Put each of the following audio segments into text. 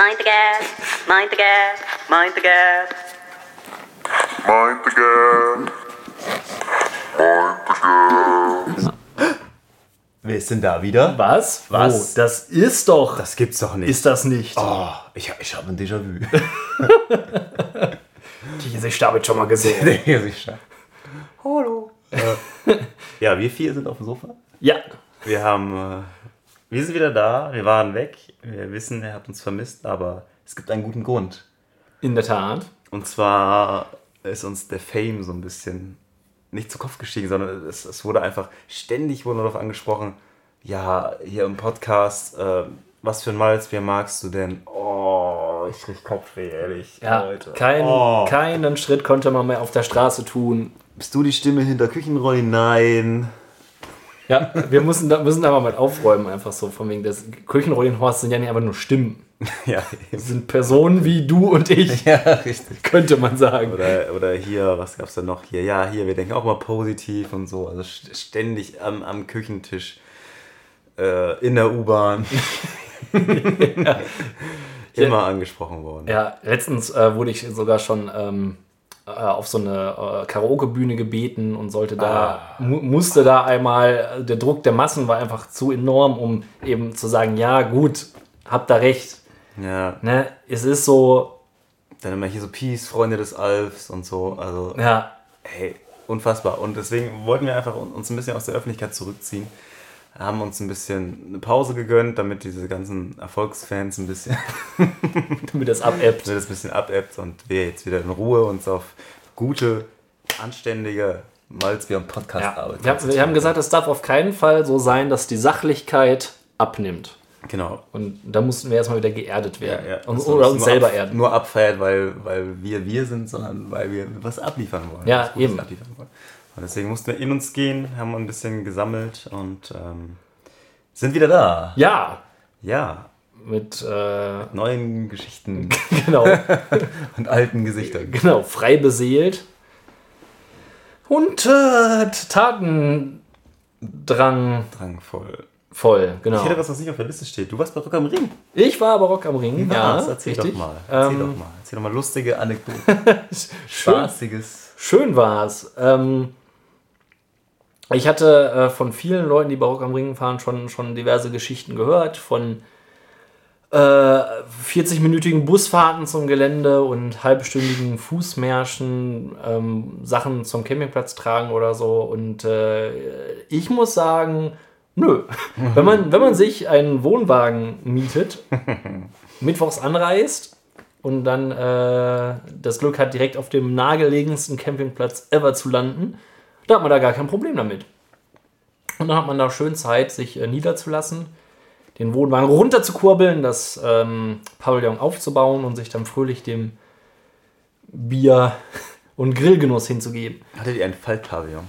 Mind the gap, mind the gap, mind the gap. Mind the gap. Mind the gap. Wer ist denn da wieder? Was? Was? Oh, das ist doch. Das gibt's doch nicht. ist das nicht. oh, ich, ich habe ein Déjà-vu. Ich habe schon mal gesehen. Hallo. ja, wir vier sind auf dem Sofa. ja. Wir haben, äh, wir sind wieder da. Wir waren weg. Wir wissen, er hat uns vermisst, aber es gibt einen guten Grund. In der Tat. Und zwar ist uns der Fame so ein bisschen nicht zu Kopf gestiegen, sondern es, es wurde einfach ständig wurde darauf angesprochen, ja, hier im Podcast, äh, was für ein Malzbier magst du denn? Oh, ich krieg Kopfweh, ehrlich. Ja, Leute. kein, Oh. keinen Schritt konnte man mehr auf der Straße tun. Bist du die Stimme hinter Küchenrolli? Nein. Ja, wir müssen da, müssen da mal mit aufräumen, einfach so. Von wegen des Küchenrollenhorst sind ja nicht einfach nur Stimmen. Ja, Das sind Personen wie du und ich, ja, richtig. könnte man sagen. Oder, oder hier, was gab's denn noch hier? Ja, hier, wir denken auch mal positiv und so. Also st- ständig am, am Küchentisch, äh, in der U-Bahn. Immer angesprochen worden. Ja, letztens äh, wurde ich sogar schon ähm, äh, auf so eine äh, Karaoke-Bühne gebeten und sollte da, mu musste da einmal, äh, der Druck der Massen war einfach zu enorm, um eben zu sagen, ja gut, habt da recht. Ja, Ne? Es ist so, dann immer hier so Peace, Freunde des Alfs und so. Also, ja, hey, unfassbar. Und deswegen wollten wir einfach un- uns ein bisschen aus der Öffentlichkeit zurückziehen. Haben uns ein bisschen eine Pause gegönnt, damit diese ganzen Erfolgsfans ein bisschen, damit das abebbt. damit es ein bisschen abebbt und wir jetzt wieder in Ruhe uns auf gute, anständige Malzbier und Ja. Podcast-Arbeit Wir, haben, wir haben gesagt, es darf auf keinen Fall so sein, dass die Sachlichkeit abnimmt. Genau. Und da mussten wir erstmal wieder geerdet werden. Und, Also oder nicht uns selber ab, erden. Nur abfeiert, weil, weil wir wir sind, sondern weil wir was abliefern wollen. Ja, eben. Abliefern wollen. Und deswegen mussten wir in uns gehen, haben ein bisschen gesammelt und ähm, sind wieder da. Ja, Ja, mit, äh, neuen Geschichten genau. und alten Gesichtern. Genau, frei beseelt. Und äh, Tatendrang Drangvoll. voll, genau. Ich hätte was, was nicht auf der Liste steht. Du warst bei Rock am Ring. Ich war aber Rock am Ring, ja, Was? erzähl richtig. doch mal. Erzähl Ähm, doch mal. Erzähl doch mal lustige Anekdoten. Schön, Spaßiges. schön war es. Ähm, ich hatte äh, von vielen Leuten, die bei Rock am Ring fahren, schon, schon diverse Geschichten gehört. Von äh, 40-minütigen Busfahrten zum Gelände und halbstündigen Fußmärschen, ähm, Sachen zum Campingplatz tragen oder so. Und äh, ich muss sagen, nö. wenn, man, wenn man sich einen Wohnwagen mietet, mittwochs anreist und dann äh, das Glück hat, direkt auf dem nahegelegensten Campingplatz ever zu landen, da hat man da gar kein Problem damit. Und dann hat man da schön Zeit, sich äh, niederzulassen, den Wohnwagen runterzukurbeln, das ähm, Pavillon aufzubauen und sich dann fröhlich dem Bier- und Grillgenuss hinzugeben. Hattet ihr ein Faltpavillon?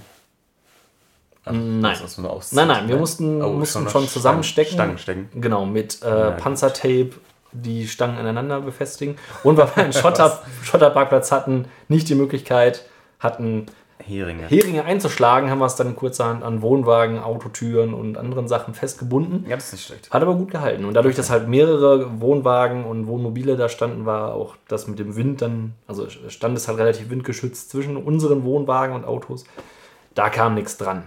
Nein. Eine Auszeit, Nein, nein, wir mussten, Oh, mussten schon zusammenstecken. Stangen stecken. Genau, mit äh, gut. Panzertape die Stangen aneinander befestigen. Und weil wir einen Schotter, Schotterparkplatz hatten, nicht die Möglichkeit hatten, Heringe. Heringe einzuschlagen, haben wir es dann kurzerhand an Wohnwagen, Autotüren und anderen Sachen festgebunden. ja, das ist nicht schlecht. Hat aber gut gehalten. Und dadurch, dass halt mehrere Wohnwagen und Wohnmobile da standen, war auch das mit dem Wind dann, also stand es halt relativ windgeschützt zwischen unseren Wohnwagen und Autos. Da kam nichts dran.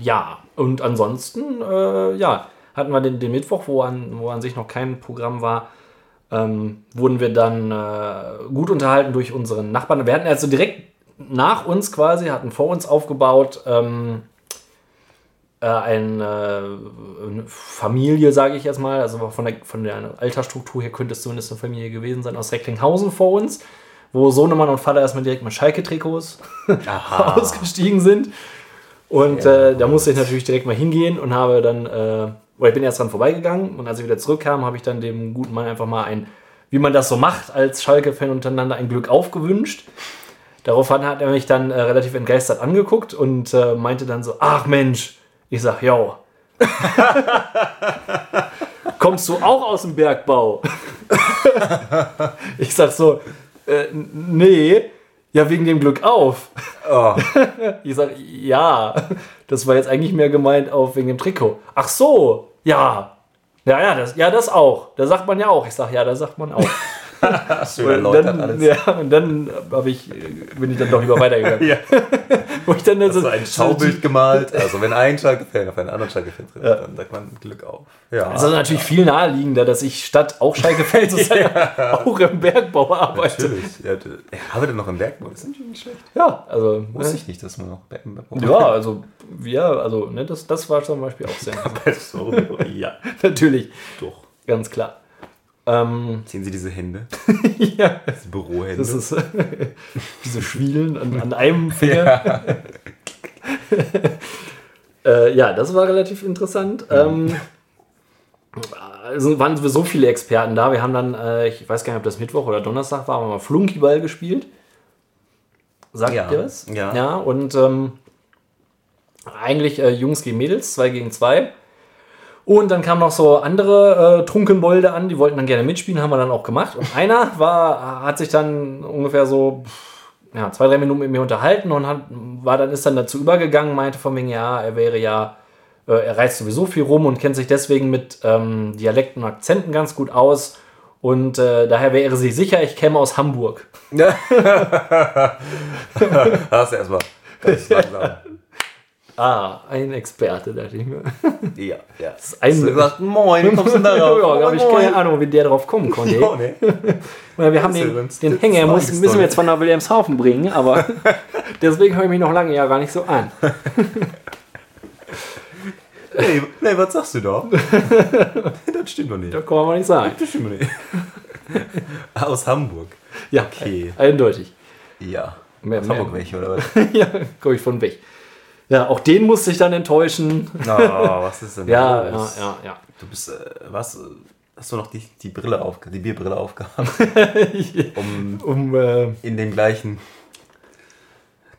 Ja, und ansonsten, äh, ja, hatten wir den, den Mittwoch, wo an, wo an sich noch kein Programm war, ähm, wurden wir dann äh, gut unterhalten durch unseren Nachbarn. Wir hatten also direkt nach uns quasi, hatten vor uns aufgebaut, ähm, äh, eine, eine Familie, sage ich jetzt mal, also von der, von der Altersstruktur her könnte es zumindest eine Familie gewesen sein, aus Recklinghausen vor uns, wo Sohnemann und Vater erstmal direkt mit Schalke-Trikots ausgestiegen sind. Und äh, da musste ich natürlich direkt mal hingehen und habe dann, äh, oder ich bin erst dran vorbeigegangen und als ich wieder zurückkam, habe ich dann dem guten Mann einfach mal ein, wie man das so macht, als Schalke-Fan untereinander ein Glück aufgewünscht. Daraufhin hat er mich dann äh, relativ entgeistert angeguckt und äh, meinte dann so, ach Mensch, ich sag, ja. Kommst du auch aus dem Bergbau? ich sag so, äh, nee, ja wegen dem Glück auf. Oh. Ich sag, ja, das war jetzt eigentlich mehr gemeint auf wegen dem Trikot. Ach so, ja. Ja, ja, das, ja, das auch. Da sagt man ja auch. Ich sag ja, da sagt man auch. Schön Und erläutert dann, alles. ja, und dann ich, bin ich dann doch lieber weitergegangen. Ja. Wo ich dann so, so ein Schaubild gemalt. Also wenn ein Schalke-Fan auf einen anderen Schalke-Fan trifft, dann sagt man Glück auf. Ja, Das ist natürlich viel naheliegender, dass ich statt auch Schalke-Fan zu sein, auch im Bergbau arbeite. natürlich. Ja, d- er arbeitet noch im Bergbau, das ist natürlich nicht schlecht. Ja, also. Wusste ich nicht, dass man noch Bergbau Ja, also, ja, also, ne, das, das war zum Beispiel auch sehr so, ja, Natürlich, doch. ganz klar. Ähm, Sehen Sie diese Hände? ja, Diese Bürohände. das ist diese Schwielen an, an einem Finger. äh, ja, das war relativ interessant. Ähm, also waren wir so viele Experten da. Wir haben dann, äh, ich weiß gar nicht, ob das Mittwoch oder Donnerstag war, haben wir mal Flunkyball gespielt. Sagt Ja, ihr was? ja. Ja, und ähm, eigentlich äh, Jungs gegen Mädels, zwei gegen zwei. Und dann kamen noch so andere äh, Trunkenbolde an, die wollten dann gerne mitspielen, haben wir dann auch gemacht. Und einer war, hat sich dann ungefähr so ja, zwei, drei Minuten mit mir unterhalten und hat, war dann, ist dann dazu übergegangen, meinte von wegen, ja, er wäre ja, äh, er reist sowieso viel rum und kennt sich deswegen mit ähm, Dialekten und Akzenten ganz gut aus. Und äh, daher wäre sie sicher, ich käme aus Hamburg. Hast du erstmal ganz langsam. Ah, ein Experte, dachte ich mir. Ja, ja. ein- Hast du gesagt, moin, wie kommst du denn da Ja, rauf? da habe ich keine Ahnung, wie der drauf kommen konnte. Ja, ne? Ja, wir haben Das ist den, den das Hänger, ist muss, eine müssen wir jetzt zwar nach Wilhelmshaven bringen, aber deswegen höre ich mich noch lange ja gar nicht so an. Nee, nee, was sagst du da? das stimmt doch nicht. Da kann man nicht sagen. Das stimmt doch nicht. Aus Hamburg. Ja, Okay. eindeutig. Ja. Mehr- Aus Hamburg welche, oder was? ja, komme ich von weg. Ja, auch den musste ich dann enttäuschen. Na, was ist denn Ja, ja, los? ja, ja. Du bist, äh, was? Hast du noch die, die Brille auf, die Bierbrille aufgehabt, um Um, äh, in dem gleichen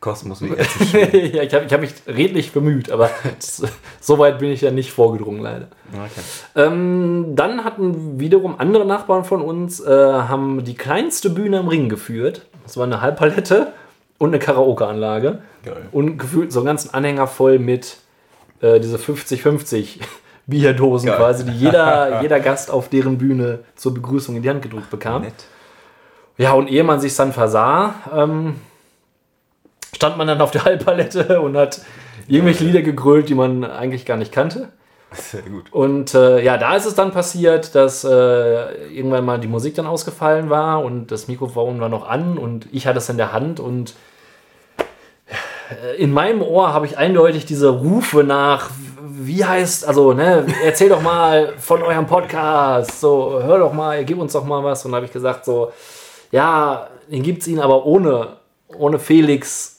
Kosmos wie er zu schwimmen? ja, ich habe ich hab mich redlich bemüht, aber so weit bin ich ja nicht vorgedrungen, leider. Okay. Ähm, dann hatten wiederum andere Nachbarn von uns, äh, haben die kleinste Bühne am Ring geführt. Das war eine Halbpalette und eine Karaoke-Anlage. Und gefühlt so einen ganzen Anhänger voll mit äh, diese 50-50 Bierdosen Geil. quasi, die jeder, jeder Gast auf deren Bühne zur Begrüßung in die Hand gedrückt bekam. Nett. Ja, und ehe man sich dann versah, ähm, stand man dann auf der Halbpalette und hat irgendwelche Lieder gegrölt, die man eigentlich gar nicht kannte. Sehr gut. Und äh, ja, da ist es dann passiert, dass äh, irgendwann mal die Musik dann ausgefallen war und das Mikrofon war noch an und ich hatte es in der Hand und äh, in meinem Ohr habe ich eindeutig diese Rufe nach, wie heißt, also, ne, erzähl doch mal von eurem Podcast, so, hör doch mal, gib uns doch mal was. Und habe ich gesagt, so, ja, den gibt es ihn, aber ohne, ohne Felix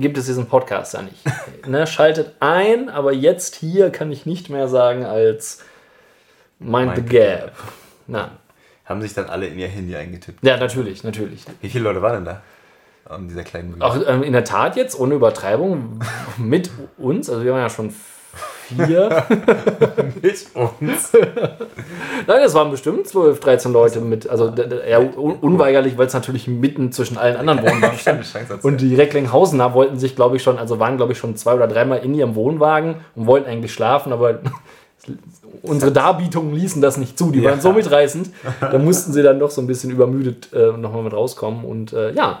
gibt es diesen Podcast ja nicht. ne, schaltet ein, aber jetzt hier kann ich nicht mehr sagen als Mind, the Mind the Gap. Na, Haben sich dann alle in ihr Handy eingetippt. ja, natürlich, natürlich. Wie viele Leute waren denn da? An dieser kleinen Bühne. Auch ähm, in der Tat jetzt, ohne Übertreibung, mit uns, also wir waren ja schon vier. mit uns. Nein, es waren bestimmt 12, 13 Leute mit, also d- d- ja, un unweigerlich, weil es natürlich mitten zwischen allen anderen Wohnwagen stand. Und die Recklinghausener wollten sich, glaube ich, schon, also waren, glaube ich, schon zwei oder dreimal in ihrem Wohnwagen und wollten eigentlich schlafen, aber unsere Darbietungen ließen das nicht zu. Die Ja. waren so mitreißend, da mussten sie dann doch so ein bisschen übermüdet äh, nochmal mit rauskommen. Und äh, ja,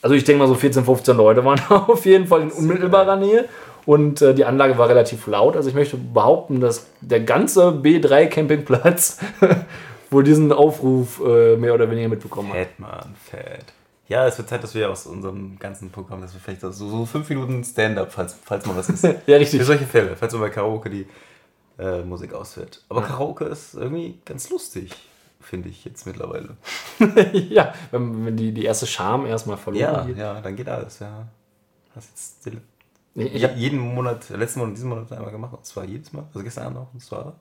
also ich denke mal, so 14, 15 Leute waren auf jeden Fall in unmittelbarer Nähe. Und äh, die Anlage war relativ laut. Also ich möchte behaupten, dass der ganze B3 Campingplatz wohl diesen Aufruf äh, mehr oder weniger mitbekommen hat. Fett, Mann, fett. Ja, es wird Zeit, dass wir aus unserem ganzen Programm, dass wir vielleicht so, so fünf Minuten Stand-up, falls, falls mal was ist. Ja, richtig. Für solche Fälle, falls mal bei Karaoke die äh, Musik ausfällt. Aber Karaoke ist irgendwie ganz lustig, finde ich jetzt mittlerweile. ja, wenn, wenn die, die erste Charme erstmal verloren Ja, geht. ja, dann geht alles, ja. Hast jetzt Ich, habe jeden Monat, letzten Monat und diesen Monat einmal gemacht, und zwar jedes Mal, also gestern Abend auch, und zwar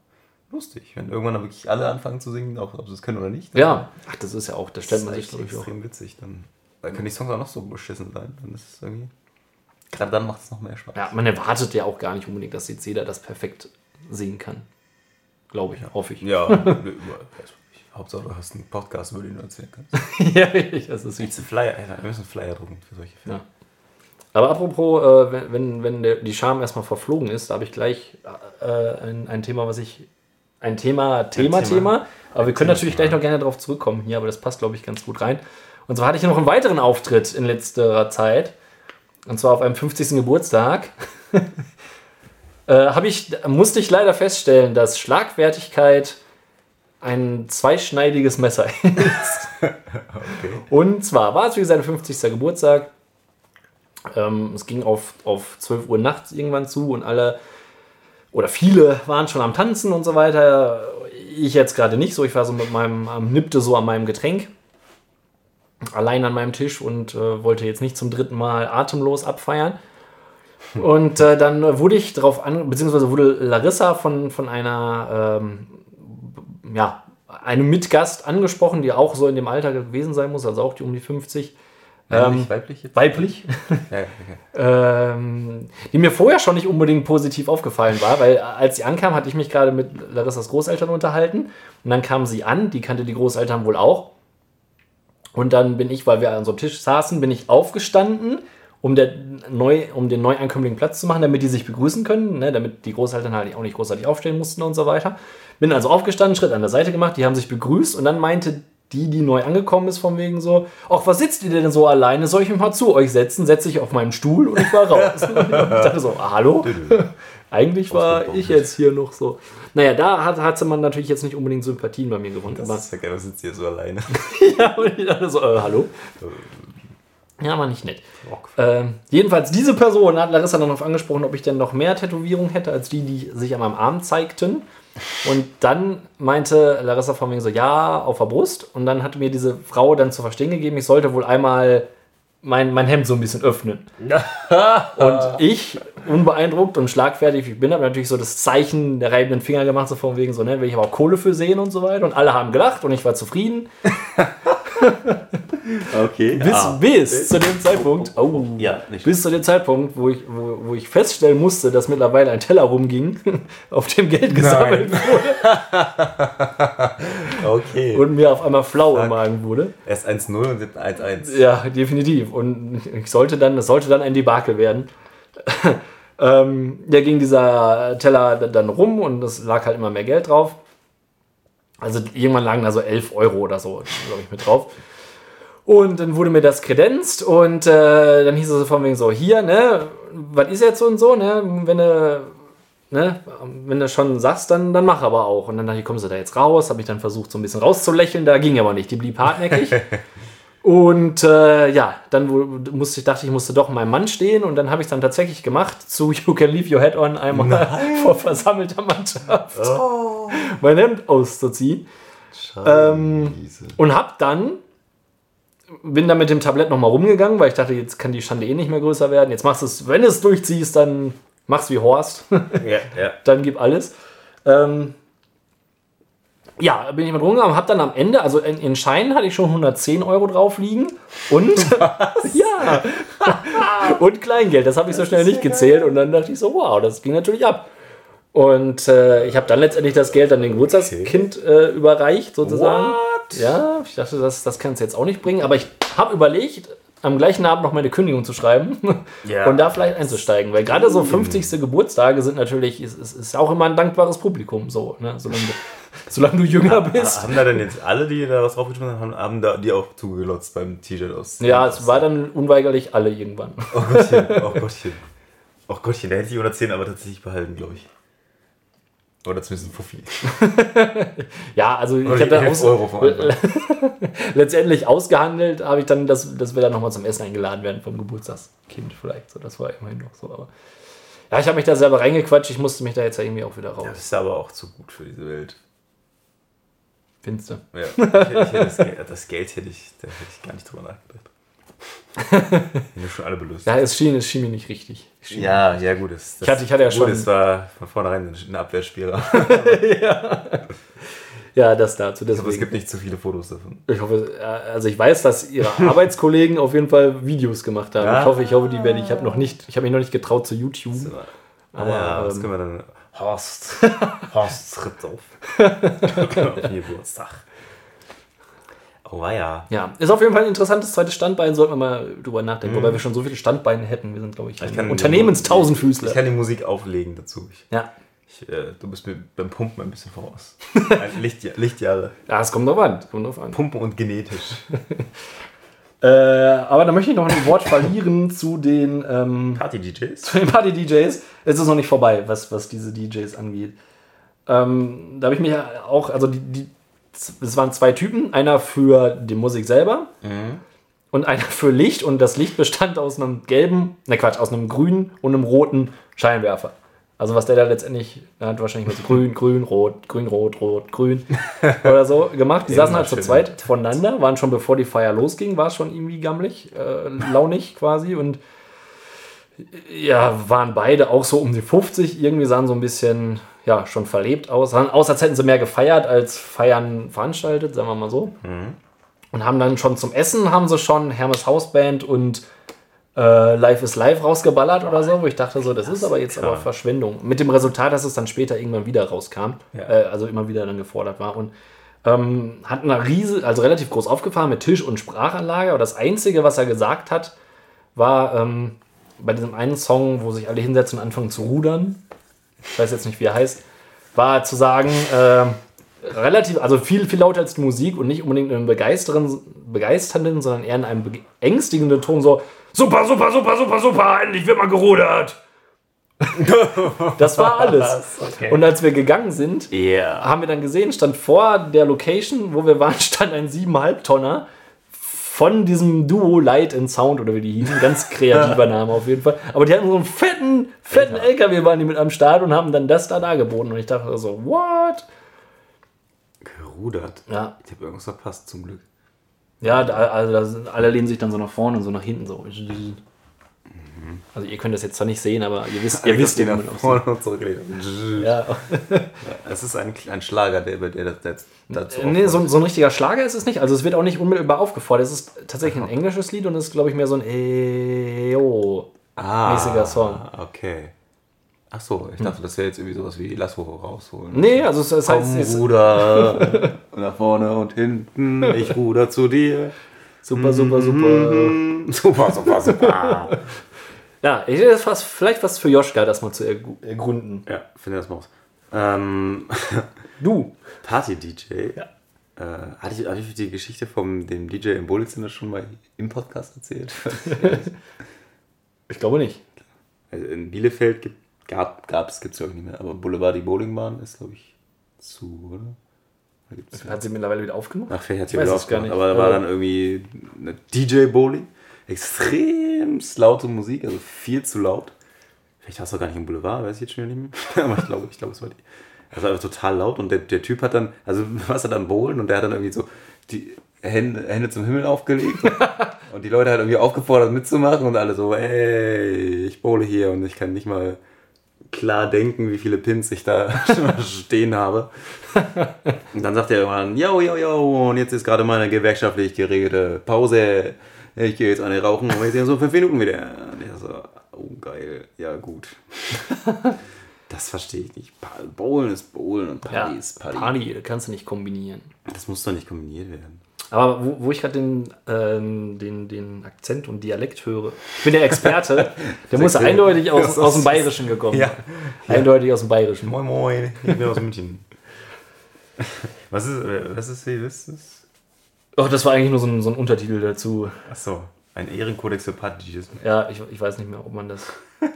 lustig. Wenn irgendwann dann wirklich alle anfangen zu singen, auch ob sie es können oder nicht. ja, ach, das ist ja auch, das stellt man sich, glaube ich, auch. extrem witzig. Dann, dann können die Songs auch noch so beschissen sein. Dann ist es irgendwie. Gerade dann macht es noch mehr Spaß. Ja, man erwartet ja auch gar nicht unbedingt, dass jetzt jeder das perfekt singen kann. Glaube ich, hoffe ich. Ja. Hauptsache du hast einen Podcast, über den du erzählen kannst. ja, richtig, das ist. Jetzt Flyer, Alter, wir müssen einen Flyer drucken für solche Filme. Ja. Aber apropos, äh, wenn, wenn, wenn der, die Scham erstmal verflogen ist, da habe ich gleich äh, ein, ein Thema, was ich ein Thema, Thema, Thema. Thema. Aber wir können Thema, natürlich gleich noch gerne darauf zurückkommen hier, aber das passt, glaube ich, ganz gut rein. Und zwar hatte ich noch einen weiteren Auftritt in letzter Zeit. Und zwar auf einem 50. Geburtstag. äh, ich, musste ich leider feststellen, dass Schlagfertigkeit ein zweischneidiges Messer ist. Und zwar war es wie sein 50. Geburtstag. Ähm, es ging auf, auf 12 Uhr nachts irgendwann zu und alle oder viele waren schon am Tanzen und so weiter. Ich jetzt gerade nicht so. Ich war so mit meinem, nippte so an meinem Getränk. Allein an meinem Tisch und äh, wollte jetzt nicht zum dritten Mal atemlos abfeiern. Und äh, dann wurde ich darauf an, beziehungsweise wurde Larissa von, von einer, ähm, ja, einem Mitgast angesprochen, die auch so in dem Alter gewesen sein muss, also auch die um die 50. Ähm, weiblich jetzt? Weiblich. Ja, okay. ähm, die mir vorher schon nicht unbedingt positiv aufgefallen war, weil als sie ankam, hatte ich mich gerade mit Larissas Großeltern unterhalten und dann kam sie an, die kannte die Großeltern wohl auch. Und dann bin ich, weil wir an so einem Tisch saßen, bin ich aufgestanden, um, der neu, um den Neuankömmling Platz zu machen, damit die sich begrüßen können, ne, damit die Großeltern halt auch nicht großartig aufstehen mussten und so weiter. Bin also aufgestanden, Schritt an der Seite gemacht, die haben sich begrüßt und dann meinte die, die neu angekommen ist, von wegen so, ach, was sitzt ihr denn so alleine? Soll ich mich mal zu euch setzen? Setze ich auf meinen Stuhl und ich war raus. und ich dachte so, ah, hallo? Eigentlich war ich jetzt hier noch so. Naja, da hat, hatte man natürlich jetzt nicht unbedingt Sympathien bei mir gewonnen. Das aber ist ja geil, was sitzt hier so alleine? ja, und ich dachte so, äh, hallo? Ja, war nicht nett. Ähm, jedenfalls, diese Person hat Larissa dann darauf angesprochen, ob ich denn noch mehr Tätowierungen hätte, als die, die sich an meinem Arm zeigten. Und dann meinte Larissa von mir so, ja, auf der Brust. Und dann hatte mir diese Frau dann zu verstehen gegeben, ich sollte wohl einmal mein, mein Hemd so ein bisschen öffnen. und ich, unbeeindruckt und schlagfertig wie ich bin, habe natürlich so das Zeichen der reibenden Finger gemacht, so von wegen so, ne, will ich aber auch Kohle für sehen und so weiter. Und alle haben gelacht und ich war zufrieden. Okay. Bis, bis zu dem Zeitpunkt, oh, Ja, nicht bis zu dem Zeitpunkt, wo ich, wo, wo ich feststellen musste, dass mittlerweile ein Teller rumging, auf dem Geld gesammelt Okay. und mir auf einmal flau im. Magen wurde. Erst 1-0 und jetzt 1-1. Ja, definitiv. Und ich sollte dann, das sollte dann ein Debakel werden. ähm, ja, ging dieser Teller dann rum und es lag halt immer mehr Geld drauf. Also irgendwann lagen da so 11 Euro oder so, glaube ich, mit drauf. Und dann wurde mir das kredenzt und äh, dann hieß es so von wegen so, hier, ne, was ist jetzt so und so, ne, wenn du, ne, wenn du schon sagst, dann, dann mach aber auch. Und dann dachte ich, kommst du da jetzt raus? Habe ich dann versucht, so ein bisschen rauszulächeln, da ging aber nicht, die blieb hartnäckig. Und äh, ja, dann musste ich, dachte ich, musste doch meinem Mann stehen und dann habe ich es dann tatsächlich gemacht, zu You Can Leave Your Head On einmal vor versammelter Mannschaft mein Hemd auszuziehen. Ähm, und hab dann, bin dann mit dem Tablett nochmal rumgegangen, weil ich dachte, jetzt kann die Schande eh nicht mehr größer werden. Jetzt machst du es, wenn du es durchziehst, dann mach's wie Horst. Ja, ja. dann gib alles. Ähm, ja, bin ich mit rumgegangen, hab dann am Ende, also in, in Scheinen hatte ich schon 110 Euro drauf liegen und ja und Kleingeld, das habe ich so schnell nicht gezählt und dann dachte ich so, wow, das ging natürlich ab. Und äh, ich habe dann letztendlich das Geld an den Geburtstagskind äh, überreicht, sozusagen. What? Ja, ich dachte, das, das kannst du jetzt auch nicht bringen. Aber ich habe überlegt, am gleichen Abend noch meine Kündigung zu schreiben Ja. und da vielleicht einzusteigen. Weil gerade so 50. Geburtstage sind natürlich, ist, ist, ist auch immer ein dankbares Publikum, so, ne? solange, du, solange du jünger bist. Haben da denn jetzt alle, die da was draufgeschrieben haben, haben da die auch zugelotzt beim T-Shirt aus? Ja, es war dann unweigerlich alle irgendwann. Oh Gottchen, oh Gottchen. Oh Gottchen, da hätte ich 110 aber tatsächlich behalten, glaube ich. Oder zumindest ein Fuffi. Ja, also ich Oder habe dann 11 aus, Euro letztendlich ausgehandelt, habe ich dann, dass, dass wir dann nochmal zum Essen eingeladen werden vom Geburtstagskind vielleicht. So, das war immerhin noch so. Aber ja, ich habe mich da selber reingequatscht. Ich musste mich da jetzt irgendwie auch wieder raus. Das ist aber auch zu gut für diese Welt. Findest du? Ja, ich, ich das, Geld, das Geld hätte ich, da hätte ich gar nicht drüber nachgedacht. Hätten wir schon alle belöst. Ja, es schien, es schien mir nicht richtig. Es schien- Ja, ja, gut. Das, Ich hatte- ich hatte ja gut, schon- Es war von vornherein eine Abwehrspieler. Ja, das dazu. Aber es Deswegen. gibt nicht zu viele Fotos davon. Ich hoffe, also ich weiß, dass ihre Arbeitskollegen auf jeden Fall Videos gemacht haben. Ja. Ich hoffe, ich hoffe, die werde ich. Ich habe noch nicht, ich habe mich noch nicht getraut zu YouTube. Aber ja, das ähm, können wir dann. Horst. Horst tritt auf. auf Geburtstag. Oh, ja. Ja, ist auf jeden Fall ein interessantes zweites Standbein, sollten wir mal drüber nachdenken, wobei wir schon so viele Standbeine hätten. Wir sind, glaube ich, Mhm. Ein Unternehmenstausendfüßler. Ich kann die Musik auflegen dazu. Ich, Ja, Ich, äh, du bist mir beim Pumpen ein bisschen voraus. Lichtja Lichtjahre. Ja, es kommt drauf an. es Kommt drauf an. Pumpen und genetisch. Äh, aber da möchte ich noch ein Wort verlieren zu den, ähm, Party-DJs? zu den Party-DJs. Es ist noch nicht vorbei, was, was diese DJs angeht. Ähm, da habe ich mich ja auch, also die, die, es waren zwei Typen, einer für die Musik selber und einer für Licht und das Licht bestand aus einem gelben, ne Quatsch, aus einem grünen und einem roten Scheinwerfer. Also was der da letztendlich, er hat wahrscheinlich mit grün, grün, rot, grün, rot, rot, grün oder so gemacht. Die saßen halt zu zweit voneinander, waren schon bevor die Feier losging, war es schon irgendwie gammelig, äh, launig quasi und ja, waren beide auch so um die 50, irgendwie sahen so ein bisschen, ja, schon verlebt aus. Sahen aus, als hätten sie mehr gefeiert als Feiern veranstaltet, sagen wir mal so. Und haben dann schon zum Essen, haben sie schon Hermes Hausband und äh, Life is Life rausgeballert oder so, wo ich dachte so, das ist aber jetzt aber. Verschwendung. Mit dem Resultat, dass es dann später irgendwann wieder rauskam, Ja. äh, also immer wieder dann gefordert war. Und ähm, hat eine riese, also relativ groß aufgefahren mit Tisch und Sprachanlage. Aber das Einzige, was er gesagt hat, war ähm, bei diesem einen Song, wo sich alle hinsetzen und anfangen zu rudern. Ich weiß jetzt nicht, wie er heißt. War zu sagen, äh, relativ, also viel, viel lauter als die Musik und nicht unbedingt in einem begeisternden, sondern eher in einem beängstigenden Ton so, super, super, super, super, super, endlich wird mal gerudert. das war alles. Okay. Und als wir gegangen sind, Ja. haben wir dann gesehen, stand vor der Location, wo wir waren, stand ein 7,5 Tonner von diesem Duo Light and Sound oder wie die hießen. Ganz kreativer Name auf jeden Fall. Aber die hatten so einen fetten, fetten LKW waren die mit am Start und haben dann das da dargeboten. Und ich dachte so, what? Gerudert. Ja, Ich habe irgendwas verpasst, zum Glück. ja da, also da sind, alle lehnen sich dann so nach vorne und so nach hinten so. Also ihr könnt das jetzt zwar nicht sehen, aber ihr wisst, ihr wisst, den wie man vorne und zurückgelegt. Ja. Es ist ein, ein Schlager, der, der, der, dazu Nee, so, so ein richtiger Schlager ist es nicht. Also es wird auch nicht unmittelbar aufgefordert. Es ist tatsächlich ein englisches Lied und es ist, glaube ich, mehr so ein EO. ah, mäßiger Song. Okay. Ach so, ich dachte, das wäre jetzt irgendwie sowas wie Lasso rausholen. Nee, also es, es heißt, Komm, Ruder, nach vorne und hinten, ich ruder zu dir. super, super, super. Super, super, super. Ja, ich hätte das fast, vielleicht was für Joschka, das mal zu ergründen. ja, finde das mal aus. Ähm, Du. Party-DJ. Ja. Äh, hatte, ich, hatte ich die Geschichte von dem DJ im Bowlingcenter schon mal im Podcast erzählt? Ich glaube nicht. Also in Bielefeld gibt, gab es, gibt es glaube ich nicht mehr, aber Boulevard die Bowlingbahn ist glaube ich zu, oder? Hat sie mittlerweile wieder aufgenommen? Ach, vielleicht hat sie wieder aufgemacht, aber da war Also- dann irgendwie eine DJ-Bowling. Extrem laute Musik, also viel zu laut. Vielleicht hast du gar nicht im Boulevard, weiß ich jetzt schon nicht mehr. aber ich glaube, ich glaube, es war die. Das war einfach total laut und der, der Typ hat dann, also was er dann bowlen und der hat dann irgendwie so die Hände, Hände zum Himmel aufgelegt und, und die Leute hat irgendwie aufgefordert mitzumachen und alle so, ey, ich bowle hier und ich kann nicht mal klar denken, wie viele Pins ich da stehen habe. Und dann sagt er irgendwann, yo, yo, yo, und jetzt ist gerade meine gewerkschaftlich geregelte Pause. Ich gehe jetzt eine rauchen und wir sehen uns so fünf Minuten wieder. Und ich so, oh geil, ja gut. Das verstehe ich nicht. Bowlen ist Bowlen und Ja, Party ist Party. Party, das kannst du nicht kombinieren. Das muss doch nicht kombiniert werden. Aber wo, wo ich gerade den, ähm, den, den Akzent und Dialekt höre, ich bin der Experte, der muss eindeutig aus, Das aus dem Bayerischen gekommen Ja. Eindeutig aus dem Bayerischen. Moin Moin, ich bin aus München. Was ist, äh, was ist, wie ist Oh, das war eigentlich nur so ein, so ein Untertitel dazu. Achso, ein Ehrenkodex für Partys. Ja, ich, ich weiß nicht mehr, ob man das.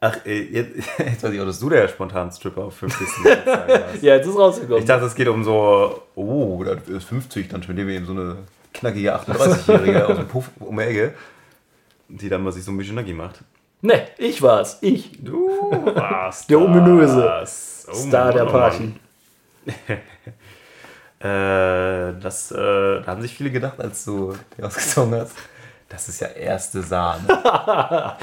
Ach, äh, jetzt, jetzt weiß ich auch, dass du der spontan Stripper auf 50. Geburtstag warst. Ja, jetzt ist rausgekommen. Ich dachte, es geht um so, oh, das ist 50, dann stellen wir eben so eine knackige 38-Jährige aus dem Puff um die Ecke, die dann mal sich so ein bisschen nacki macht. ne, ich war's. Ich. Du warst Der ominöse. Oh Star Mann, der oh Party. Äh, das, äh, da haben sich viele gedacht, als du die ausgezogen hast. Das ist ja erste Sahne.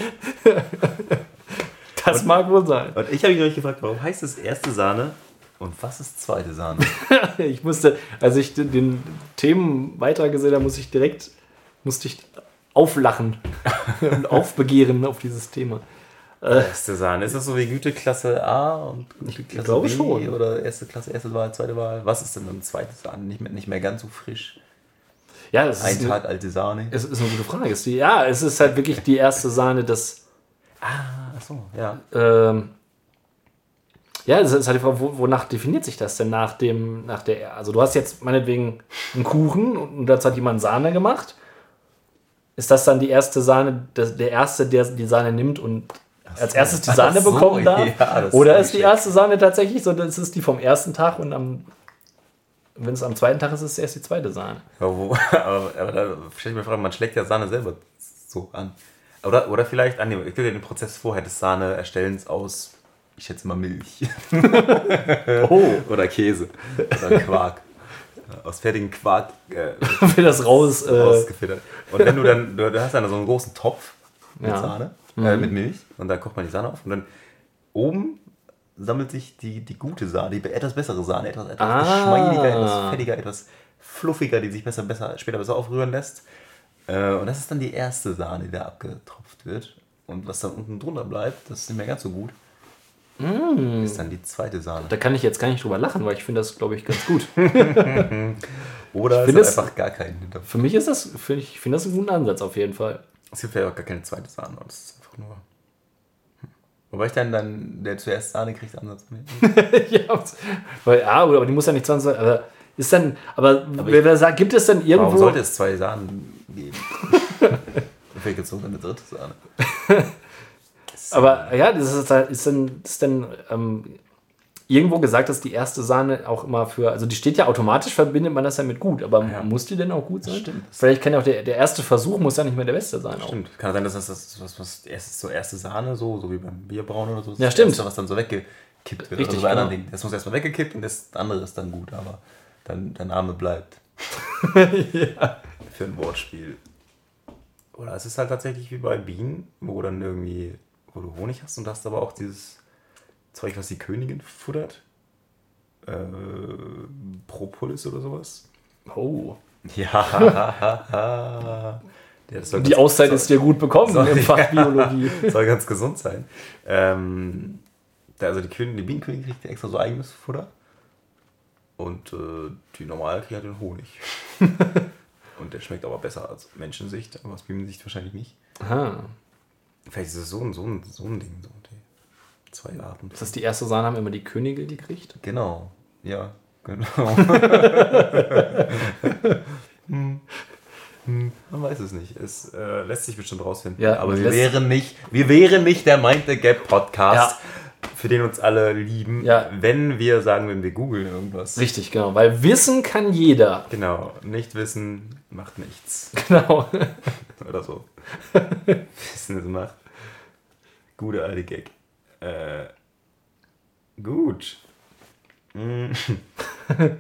Das mag wohl sein. Und ich habe mich gefragt, warum heißt es erste Sahne und was ist zweite Sahne? Ich musste, als ich den, den Themen weiter gesehen habe, musste ich direkt, musste ich auflachen und aufbegehren auf dieses Thema. Erste Sahne. Ist das so wie Güteklasse A und Güteklasse glaube B? schon. Oder erste Klasse, erste Wahl, zweite Wahl? Was ist denn dann zweite Sahne? Nicht mehr, nicht mehr ganz so frisch. Ja, es Ein ist, Tag alte Sahne. es ist eine gute Frage. Es die, ja, es ist halt wirklich die erste Sahne des Ach so, ja. Ähm, ja, das ist halt die Frage, wo, wonach definiert sich das denn nach dem, nach der, also du hast jetzt meinetwegen einen Kuchen und dazu hat jemand Sahne gemacht. Ist das dann die erste Sahne, der, der erste, der die Sahne nimmt und als erstes die Sahne so, bekommen darf? ja, Oder ist die erste Sahne tatsächlich so, das ist die vom ersten Tag und am, wenn es am zweiten Tag ist, ist es erst die zweite Sahne. Aber, wo, aber, aber da stelle ich mir vor, man schlägt ja Sahne selber so an. Oder, oder vielleicht annehmen, ich will ja den Prozess vorher des Sahne-Erstellens aus, ich schätze mal Milch. Oh, oder Käse. Oder Quark. Ja, Aus fertigen Quark äh, will das raus. Äh, rausgefiltert. Und wenn du dann, du, du hast dann so einen großen Topf mit Ja. Sahne, äh, mit Milch und dann kocht man die Sahne auf und dann oben sammelt sich die, die gute Sahne, die etwas bessere Sahne, etwas, etwas Ah. geschmeidiger, etwas fettiger, etwas fluffiger, die sich besser, besser, später besser aufrühren lässt. Äh, und das ist dann die erste Sahne, die da abgetropft wird. Und was dann unten drunter bleibt, das ist nicht mehr ganz so gut. Ist dann die zweite Sahne. da kann ich jetzt gar nicht drüber lachen, weil ich finde das, glaube ich, ganz gut. Oder ist es- einfach gar keinen hinter. Für mich ist das, ich finde das einen guten Ansatz auf jeden Fall. Es gibt ja auch gar keine zweite Sahne. Das ist einfach nur. Hm. Wobei ich dann, dann der zuerst Sahne kriegt, Ansatz. ja, weil, ja, aber die muss ja nicht 20 aber ist dann, aber, wer, wer sagt, gibt es denn Warum irgendwo, sollte es zwei Sahnen geben? Dann fehlt jetzt noch eine dritte Sahne. aber ja, das ist, halt- ist dann, ist dann ähm, irgendwo gesagt, dass die erste Sahne auch immer für, also die steht ja automatisch, verbindet man das ja mit gut, aber muss die denn auch gut sein? stimmt. Vielleicht kann ja auch der, der erste Versuch muss ja nicht mehr der beste sein. Auch. Stimmt. Kann sein, dass das, das was, was erst so erste Sahne, so, so wie beim Bierbrauen oder so. Ja, stimmt. Erste, was dann so weggekippt wird. Richtig, also bei anderen genau. Dingen. Das muss erstmal weggekippt und das andere ist dann gut, aber dann der Name bleibt. Für ein Wortspiel. Oder es ist halt tatsächlich wie bei Bienen, wo dann irgendwie, wo du Honig hast und hast aber auch dieses Zeug, was die Königin futtert. Äh, Propolis oder sowas. Oh. Ja. Die Auszeit ist dir gut bekommen soll- im Fach Biologie. soll ganz gesund sein. Ähm, also die, Königin, die Bienenkönigin kriegt ja extra so eigenes Futter. Und äh, die normale kriegt halt den Honig. Und der schmeckt aber besser als Menschensicht, aber aus Bienensicht wahrscheinlich nicht. Aha. Vielleicht ist es so ein, so ein, so ein Ding. So die zwei Arten. Ist das die erste Sahne, haben immer die Könige die kriegt? Genau. Ja, genau. Hm. Hm, Man weiß es nicht. Es äh, lässt sich bestimmt rausfinden. Ja, aber wir wären, nicht, wir wären nicht der Mind the Gap Podcast, für den uns alle lieben, Ja. wenn wir sagen, wenn wir googeln irgendwas. Richtig, genau. Weil Wissen kann jeder. Genau. Nicht wissen macht nichts. Genau. Oder so. Wissen es macht. Gute alte Gag. Äh, gut. Mm.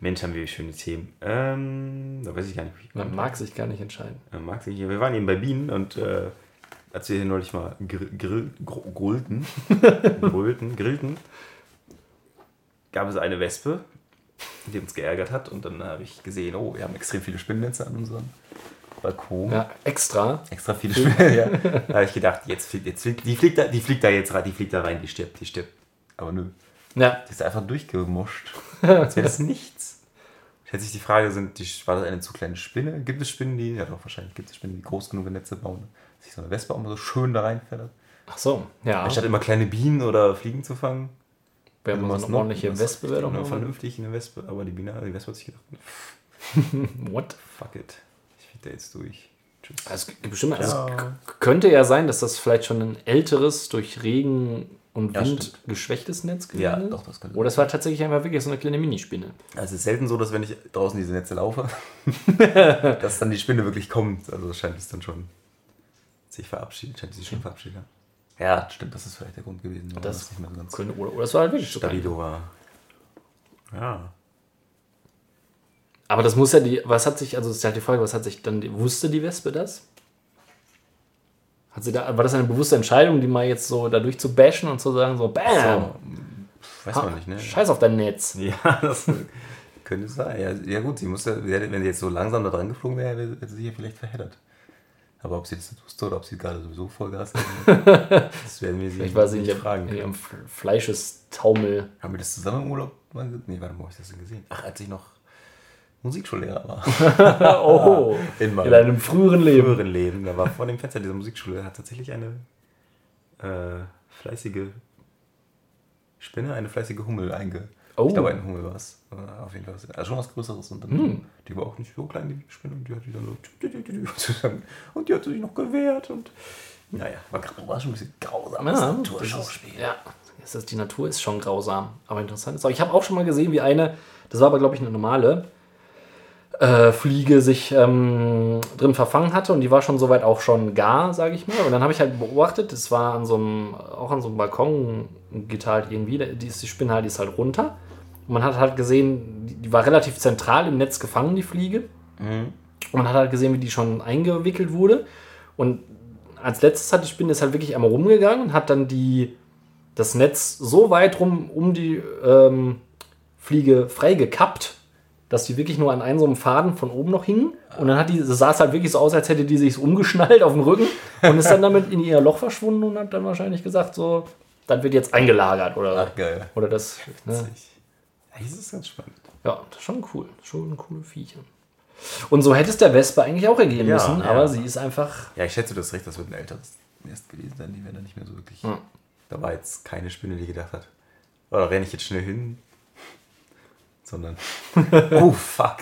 Mensch, haben wir schöne Themen. Ähm, da weiß ich gar nicht, wie ich Man mag sich gar nicht entscheiden. äh, mag sich. Wir waren eben bei Bienen und äh, als wir hier neulich mal grill, grill, gr- grillten, grillten, grillten, gab es eine Wespe, die uns geärgert hat und dann habe ich gesehen, oh, wir haben extrem viele Spinnennetze an unserem Balkon. Ja, extra. Extra viele Spinnen, ja. Da habe ich gedacht, jetzt fliegt, jetzt fliegt, die fliegt da, die fliegt da jetzt rein, die fliegt da rein, die stirbt, die stirbt. Aber nö, Ja, die ist einfach durchgemuscht. Als wäre das nichts. Stellt sich die Frage, sind die, war das eine zu kleine Spinne? Gibt es Spinnen, die, ja doch, wahrscheinlich gibt es Spinnen, die groß genug Netze bauen, dass sich so eine Wespe auch mal so schön da reinfällert. ach so. Ja, Anstatt immer kleine Bienen oder Fliegen zu fangen. wäre mal so eine ordentliche Wespe, wäre doch mal vernünftig eine Wespe, aber die Biene, die Wespe hat sich gedacht, What? fuck it, jetzt durch. Tschüss. Also, es gibt bestimmt, also Ja. könnte ja sein, dass das vielleicht schon ein älteres, durch Regen und Ja, Wind stimmt. geschwächtes Netz gewesen Ja, ist. doch, das könnte Oder es war tatsächlich einfach wirklich so eine kleine Minispinne. Also es ist selten so, dass wenn ich draußen diese Netze laufe, dass dann die Spinne wirklich kommt. Also scheint es dann schon sich verabschiedet, scheint sie sich schon verabschiedet. Ja, stimmt, das ist vielleicht der Grund gewesen, Das das nicht mehr so ganz Könnte, oder, oder es war halt wirklich war. Ja. Aber das muss ja die, was hat sich, also es ist halt die Frage, was hat sich dann, wusste die Wespe das? Hat sie da, war das eine bewusste Entscheidung, die mal jetzt so dadurch zu bashen und zu sagen, so, bam, So, weiß man nicht, ne? scheiß auf dein Netz. Ja, das könnte sein. Ja, ja gut, sie muss ja, wenn sie jetzt so langsam da dran geflogen wäre, wäre sie hier vielleicht verheddert. Aber ob sie das wusste oder ob sie gerade sowieso Vollgas hat, das werden wir sie Ich weiß nicht, nicht fragen. fragen. In ihrem Fleischestaumel. Haben wir das zusammen im Urlaub? Nee, warte mal, wo hab ich das denn gesehen? Ach, als ich noch Musikschullehrer war. Oh, In in meinem deinem früheren Leben. früheren Leben. Da war vor dem Fenster dieser Musikschule hat tatsächlich eine äh, fleißige Spinne, eine fleißige Hummel einge. Oh. Ich glaube, eine Hummel war es. Äh, Auf jeden Fall. Also schon was Größeres. Und dann Hm. die war auch nicht so klein, die Spinne. Und die hat die dann so. Und die hat sich noch gewehrt. Und naja, war, war schon ein bisschen grausam. Ja, Naturschauspiel. das ist- Ja, ist, die Natur ist schon grausam, aber interessant ist auch. Ich habe auch schon mal gesehen, wie eine, das war aber glaube ich eine normale äh, Fliege, sich ähm, drin verfangen hatte und die war schon soweit auch schon gar, sage ich mal. Und dann habe ich halt beobachtet, das war an so einem, auch an so einem Balkon geht halt irgendwie, die, ist, die Spinne halt, die ist halt runter. Und man hat halt gesehen, die, die war relativ zentral im Netz gefangen, die Fliege. Und man hat halt gesehen, wie die schon eingewickelt wurde. Und als letztes hat die Spinne ist halt wirklich einmal rumgegangen und hat dann die, das Netz so weit rum um die ähm, Fliege freigekappt, dass die wirklich nur an einem so einem Faden von oben noch hingen. Und dann hat die, sah es halt wirklich so aus, als hätte die sich umgeschnallt auf dem Rücken und ist dann damit in ihr Loch verschwunden und hat dann wahrscheinlich gesagt, so, das wird jetzt eingelagert oder, Ach, geil. oder das. Ne? Ja, das ist ganz spannend. Ja, das ist schon cool. Schon coole Viecher. Und so hätte es der Wespe eigentlich auch ergehen Ja, müssen, ja. aber sie ist einfach. Ja, ich schätze das recht, das wird ein älteres Nest gewesen sein. Die werden da nicht mehr so wirklich. Da war jetzt keine Spinne, die gedacht hat, oh, da renne ich jetzt schnell hin. Sondern, oh fuck,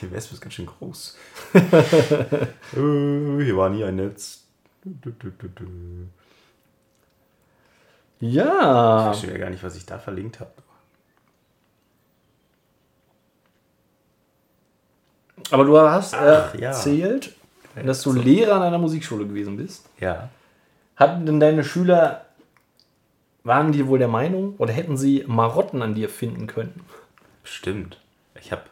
die Wespe ist ganz schön groß. Äh, Hier war nie ein Netz. Du, du, du, du. Ja. Ich verstehe ja gar nicht, was ich da verlinkt habe. Aber du hast Ach, äh, ja. erzählt, dass du Lehrer an einer Musikschule gewesen bist. Ja. Hatten denn deine Schüler, waren die wohl der Meinung oder hätten sie Marotten an dir finden können? Stimmt. Ich habe.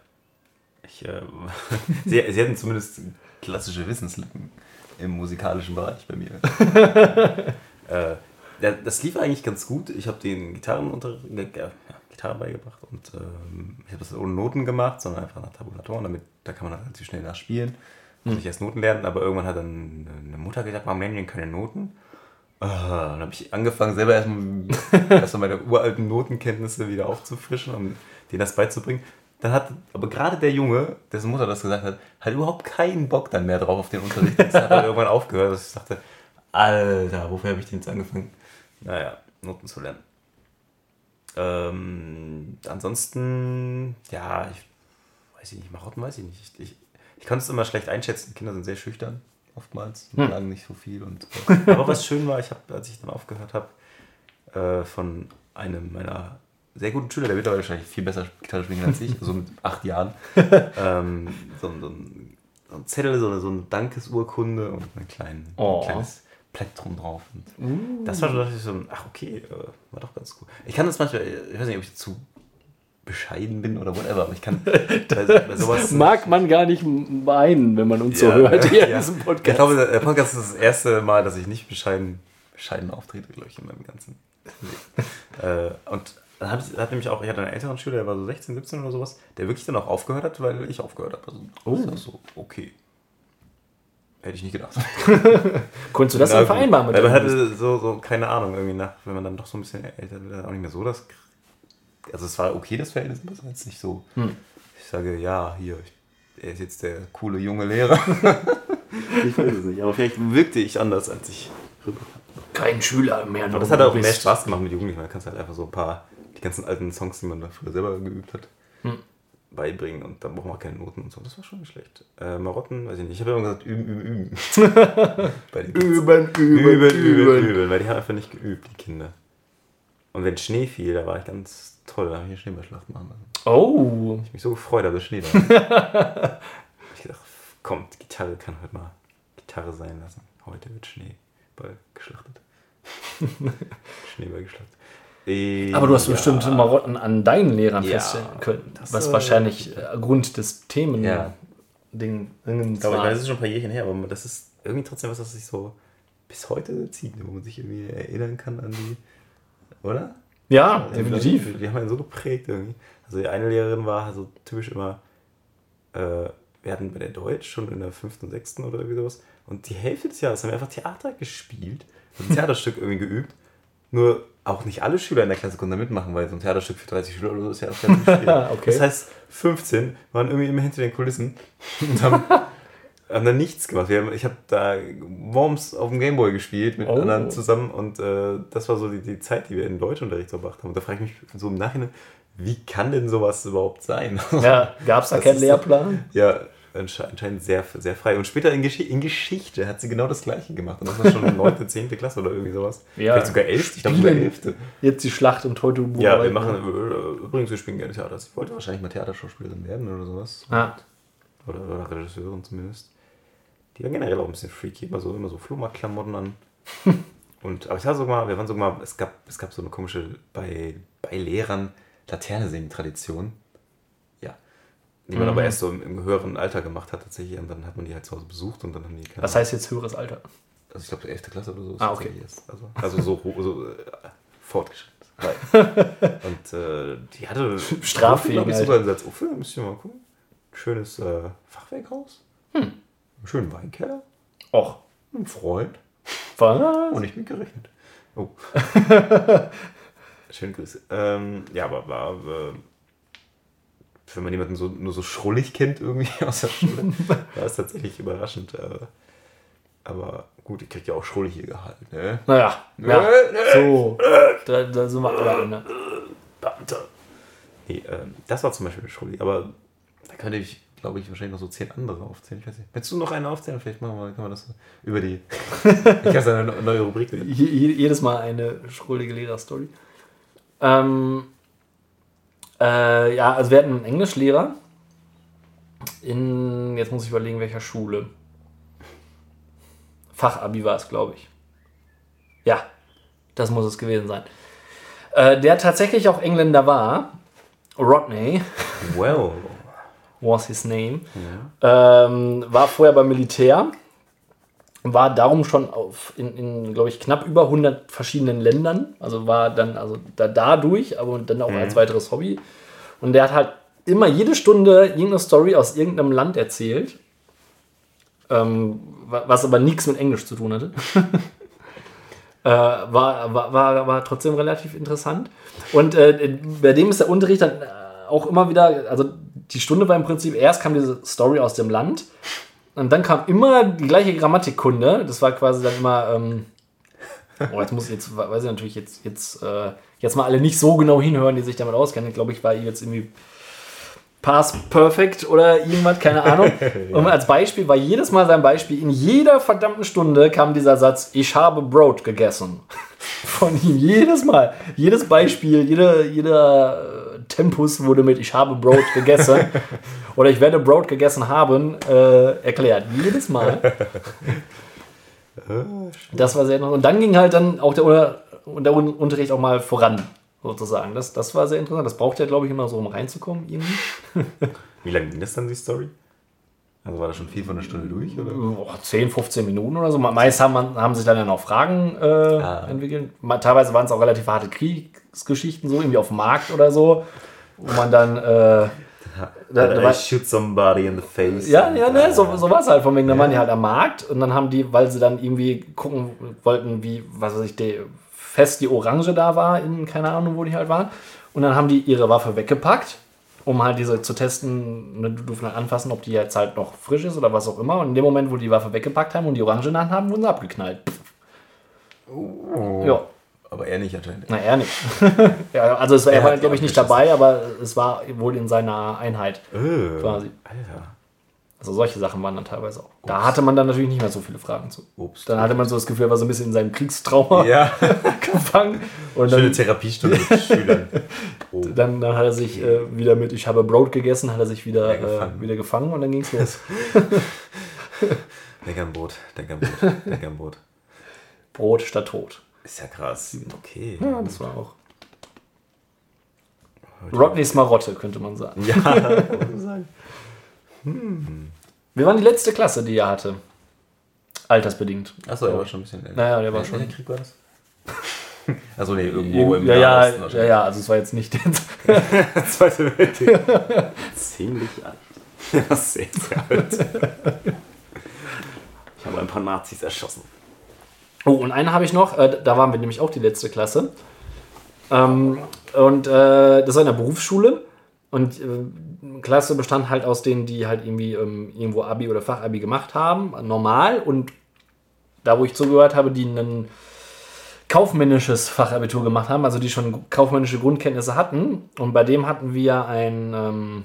Ich, äh, sie, sie hatten zumindest klassische Wissenslücken im musikalischen Bereich bei mir. äh, das lief eigentlich ganz gut. Ich habe den Gitarrenunter äh, ja, Gitarre beigebracht und ähm, ich habe das ohne Noten gemacht, sondern einfach nach Tabulatoren. Damit, da kann man dann relativ schnell nachspielen. Muss nicht erst Noten lernen, aber irgendwann hat dann eine Mutter gesagt, warum lernen keine Noten? Ah, dann habe ich angefangen, selber erstmal, erstmal meine uralten Notenkenntnisse wieder aufzufrischen, um denen das beizubringen. Dann hat aber gerade der Junge, dessen Mutter das gesagt hat, hat überhaupt keinen Bock dann mehr drauf auf den Unterricht. Das hat dann irgendwann aufgehört, dass ich dachte, Alter, wofür habe ich denn jetzt angefangen? Naja, Noten zu lernen. Ähm, ansonsten, ja, ich weiß ich nicht, Marotten weiß ich nicht. Ich, ich, kann es immer schlecht einschätzen. Kinder sind sehr schüchtern, oftmals, und sagen nicht so viel. Und, aber was schön war, ich habe, als ich dann aufgehört habe, äh, von einem meiner sehr guten Schüler, der mittlerweile wahrscheinlich viel besser Gitarre spielen als ich, also mit acht Jahren, ähm, so, ein- so, ein, so ein Zettel, so eine, so eine Dankesurkunde und ein, kleinen, Oh. ein kleines Plektrum drauf. Und Das war schon dachte ich so, ein, ach okay, äh, war doch ganz gut. Ich kann das manchmal, ich weiß nicht, ob ich zu bescheiden bin oder whatever, aber ich kann bei, bei sowas. Mag man gar nicht meinen, wenn man uns so Ja, hört hier ja. in diesem Ich Podcast. glaube, der Podcast ist das erste Mal, dass ich nicht bescheiden, bescheiden auftrete, glaube ich, in meinem ganzen Leben. äh, und dann hat, hat nämlich auch, ich hatte einen älteren Schüler, der war so 16, 17 oder sowas, der wirklich dann auch aufgehört hat, weil ich aufgehört habe. Also, Oh. das ist so, okay. Hätte ich nicht gedacht. Konntest du das dann vereinbaren mit Weil man hatte so, so, keine Ahnung, irgendwie nach, wenn man dann doch so ein bisschen älter wird, auch nicht mehr so das. Also es war okay, das Verhältnis, aber es war jetzt nicht so. Ich sage, ja, hier, er ist jetzt der coole junge Lehrer. ich weiß es nicht, aber vielleicht wirkte ich anders, als ich rüber. Kein Schüler mehr. Aber das hat auch mehr Spaß gemacht mit Jugendlichen, weil du kannst halt einfach so ein paar, die ganzen alten Songs, die man da früher selber geübt hat, beibringen und dann braucht man auch keine Noten und so. Das war schon nicht schlecht. Äh, Marotten, weiß ich nicht. Ich habe immer gesagt, üben, üben, üben. Bei den Kids. Üben, üben, üben, üben, weil die haben einfach nicht geübt, die Kinder. Und wenn Schnee fiel, da war ich ganz toll, da habe ich eine Schneeballschlacht machen lassen. Oh, Ich hab mich so gefreut, dass Schnee da Ich gedacht, kommt, Gitarre kann heute mal Gitarre sein lassen. Heute wird Schneeball geschlachtet. Schneeball geschlachtet. Äh, aber du hast ja. bestimmt Marotten an deinen Lehrern Ja, feststellen können. das, Was äh, wahrscheinlich äh, Grund des Themen Ja. Ding, Ich glaube, das ist schon ein paar Jährchen her, aber das ist irgendwie trotzdem was, das sich so bis heute zieht, wo man sich irgendwie erinnern kann an die. Oder? Ja, definitiv. Die haben einen so geprägt irgendwie. Also die eine Lehrerin war so typisch immer, äh, wir hatten bei der Deutsch schon in der fünften, sechsten oder irgendwie sowas. Und die Hälfte des Jahres haben wir einfach Theater gespielt, also ein Theaterstück irgendwie geübt. Nur auch nicht alle Schüler in der Klasse konnten da mitmachen, weil so ein Theaterstück für 30 Schüler oder so ist ja auch relativ schwierig. Okay. Das heißt, 15 waren irgendwie immer hinter den Kulissen und haben, haben dann nichts gemacht. Wir haben, ich habe da Worms auf dem Gameboy gespielt mit Oh. anderen zusammen und äh, das war so die, die Zeit, die wir in Deutschunterricht verbracht haben. Und da frage ich mich so im Nachhinein, wie kann denn sowas überhaupt sein? Ja, gab es da Das keinen doch- Lehrplan? Ja, anscheinend sehr, sehr frei. Und später in, Gesch in Geschichte hat sie genau das gleiche gemacht. Und das war schon 9., 10. Klasse oder irgendwie sowas. Ja. Vielleicht sogar 11. Ich glaube sogar Spielen. 11. Jetzt die Schlacht um Teutoburg. Ja, wir machen äh, übrigens, wir spielen gerne Theater. Ich wollte wahrscheinlich mal Theaterschauspielerin werden oder sowas. Ah, Oder, oder Regisseurin zumindest. Die war generell auch ein bisschen freaky, immer so, immer so Flohmarktklamotten an. Und, aber ich hatte sogar mal, wir waren sogar mal, es gab, es gab so eine komische, bei, bei Lehrern Laterne singen Tradition. Die man aber erst so im, im höheren Alter gemacht hat tatsächlich. Und dann hat man die halt zu Hause besucht und dann haben die keine was heißt jetzt höheres Alter? also ich glaube so 11. Klasse oder so. ist Ah, okay. erst. Also, also so, so äh, fortgeschritten. und äh, die hatte Straffähig glaube ich, sogar in Salzuflen, müsst ihr mal gucken. Schönes äh, Fachwerkhaus. Hm. Einen schönen Weinkeller. Och, Ein Freund. was? Oh, nicht mitgerechnet. Oh. Schöne Grüße. Ähm, ja, aber war, äh, wenn man jemanden so, nur so schrullig kennt irgendwie aus der Schule, war es tatsächlich überraschend. Äh, aber gut, ich krieg ja auch schrullig ihr Gehalt, ne? Naja, ja, so. Da, da sind wir alle ne? Beamter. Nee, ähm, das war zum Beispiel schrullig, aber da könnte ich, glaube ich, wahrscheinlich noch so zehn andere aufzählen. Ich weiß nicht. Willst du noch eine aufzählen? Vielleicht machen wir, können wir das so über die. ich habe eine neue Rubrik. jedes Mal eine schrullige Lehrerstory. Ähm, äh, ja, also wir hatten einen Englischlehrer in, jetzt muss ich überlegen, welcher Schule. Fachabi war es, glaube ich. Ja, das muss es gewesen sein. Äh, der tatsächlich auch Engländer war. Rodney Well. was his name. Ähm, war vorher beim Militär. War darum schon auf, in, in glaube ich, knapp über 100 verschiedenen Ländern. Also war dann also da, dadurch, aber dann auch als weiteres Hobby. Und der hat halt immer jede Stunde irgendeine Story aus irgendeinem Land erzählt. Ähm, wa- was aber nichts mit Englisch zu tun hatte. äh, war, war, war, war trotzdem relativ interessant. Und äh, bei dem ist der Unterricht dann äh, auch immer wieder, also die Stunde war im Prinzip, erst kam diese Story aus dem Land und dann kam immer die gleiche Grammatikkunde. Das war quasi dann immer, ähm, oh, jetzt muss ich jetzt, weiß ich natürlich jetzt, jetzt, äh, jetzt mal alle nicht so genau hinhören, die sich damit auskennen. Ich glaube, ich war jetzt irgendwie Pass Perfect oder irgendwas, keine Ahnung. Und als Beispiel war jedes Mal sein Beispiel, in jeder verdammten Stunde kam dieser Satz, ich habe Brot gegessen. Von ihm, jedes Mal. Jedes Beispiel, jeder, jeder äh, Tempus wurde mit ich habe Brot gegessen oder ich werde Brot gegessen haben äh, erklärt. Jedes Mal. Das war sehr interessant. Und dann ging halt dann auch der, der Un- Unterricht auch mal voran, sozusagen. Das, das war sehr interessant. Das braucht ja, glaube ich, immer so, um reinzukommen irgendwie. Wie lange ging das dann, die Story? Also war das schon viel von der Stunde durch? Oder? Oh, 10, 15 Minuten oder so. Meist haben, haben sich dann ja noch Fragen äh, entwickelt. Ma- Teilweise waren es auch relativ harte Kriegsgeschichten, so irgendwie auf dem Markt oder so, wo man dann. Äh, da, da I shoot somebody in the face. ja, ja, ne, so, so war es halt. Von wegen, da waren die halt am Markt und dann haben die, weil sie dann irgendwie gucken wollten, wie, was weiß ich, die, fest die Orange da war, in keine Ahnung, wo die halt waren. Und dann haben die ihre Waffe weggepackt, um halt diese zu testen, ne, du durften halt anfassen, ob die jetzt halt noch frisch ist oder was auch immer. Und in dem Moment, wo die die Waffe weggepackt haben und die Orange in der Hand haben, wurden sie abgeknallt. Ja, Aber er nicht anscheinend. na er nicht. ja, also es er Er war, glaube ich, nicht dabei, aber es war wohl in seiner Einheit Äh, quasi. Alter. Also solche Sachen waren dann teilweise auch. Da hatte man dann natürlich nicht mehr so viele Fragen zu. Obst. Dann hatte man so das Gefühl, er war so ein bisschen in seinem Kriegstrauma Ja, gefangen. Und schöne dann, Therapiestunde mit Schülern. Oh. dann, dann hat er sich äh, wieder mit Ich habe Brot gegessen, hat er sich wieder, Ja, gefangen. äh, wieder gefangen und dann ging es los. Denk am Brot, denk am Brot, denk am Brot. Brot statt Tod. Ist ja krass. Okay. Ja, das war auch. Rodneys Marotte, könnte man sagen. Ja, kann man sagen. Wir waren die letzte Klasse, die er hatte. Altersbedingt. Achso, er war schon ein bisschen älter. Naja, der war Welcher schon. Krieg war das? Achso, nee, irgendwo im Ja, ja, Osten ja, wahrscheinlich. ja, also es war jetzt nicht jetzt. Zweite Weltkrieg. Ziemlich alt. Ja, sehr, sehr alt. Ich habe ein paar Nazis erschossen. Oh, und einen habe ich noch, äh, da waren wir nämlich auch die letzte Klasse. Ähm, und äh, das war in der Berufsschule. Und äh, Klasse bestand halt aus denen, die halt irgendwie ähm, irgendwo Abi oder Fachabi gemacht haben, normal. Und da, wo ich zugehört habe, die ein kaufmännisches Fachabitur gemacht haben, also die schon kaufmännische Grundkenntnisse hatten. Und bei dem hatten wir ein ähm,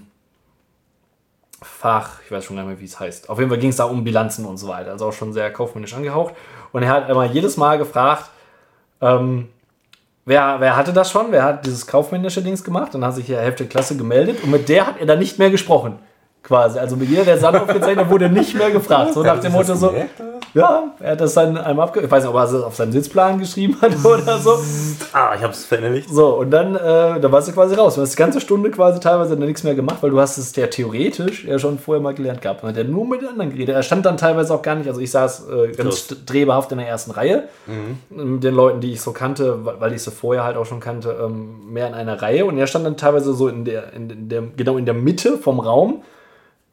Fach, ich weiß schon gar nicht mehr, wie es heißt. Auf jeden Fall ging es da um Bilanzen und so weiter, also auch schon sehr kaufmännisch angehaucht. Und er hat immer jedes Mal gefragt, ähm, wer, wer hatte das schon? Wer hat dieses kaufmännische Dings gemacht? Dann hat sich die Hälfte der Klasse gemeldet und mit der hat er dann nicht mehr gesprochen. Quasi. Also mit jeder, der Sand aufgezeichnet wurde nicht mehr gefragt. So nach dem Motto so. Ja, er hat das dann einmal abge... Ich weiß nicht, ob er es auf seinen Sitzplan geschrieben hat oder so. Ah, ich hab's verinnerlicht. So, und dann, äh, dann warst du quasi raus. Du hast die ganze Stunde quasi teilweise dann nichts mehr gemacht, weil du hast es ja theoretisch ja schon vorher mal gelernt gehabt. Und hat ja nur mit den anderen geredet. Er stand dann teilweise auch gar nicht, also ich saß äh, ganz strebehaft in der ersten Reihe mit den Leuten, die ich so kannte, weil weil ich sie vorher halt auch schon kannte, ähm, mehr in einer Reihe. Und er stand dann teilweise so in der, in der, genau in der Mitte vom Raum.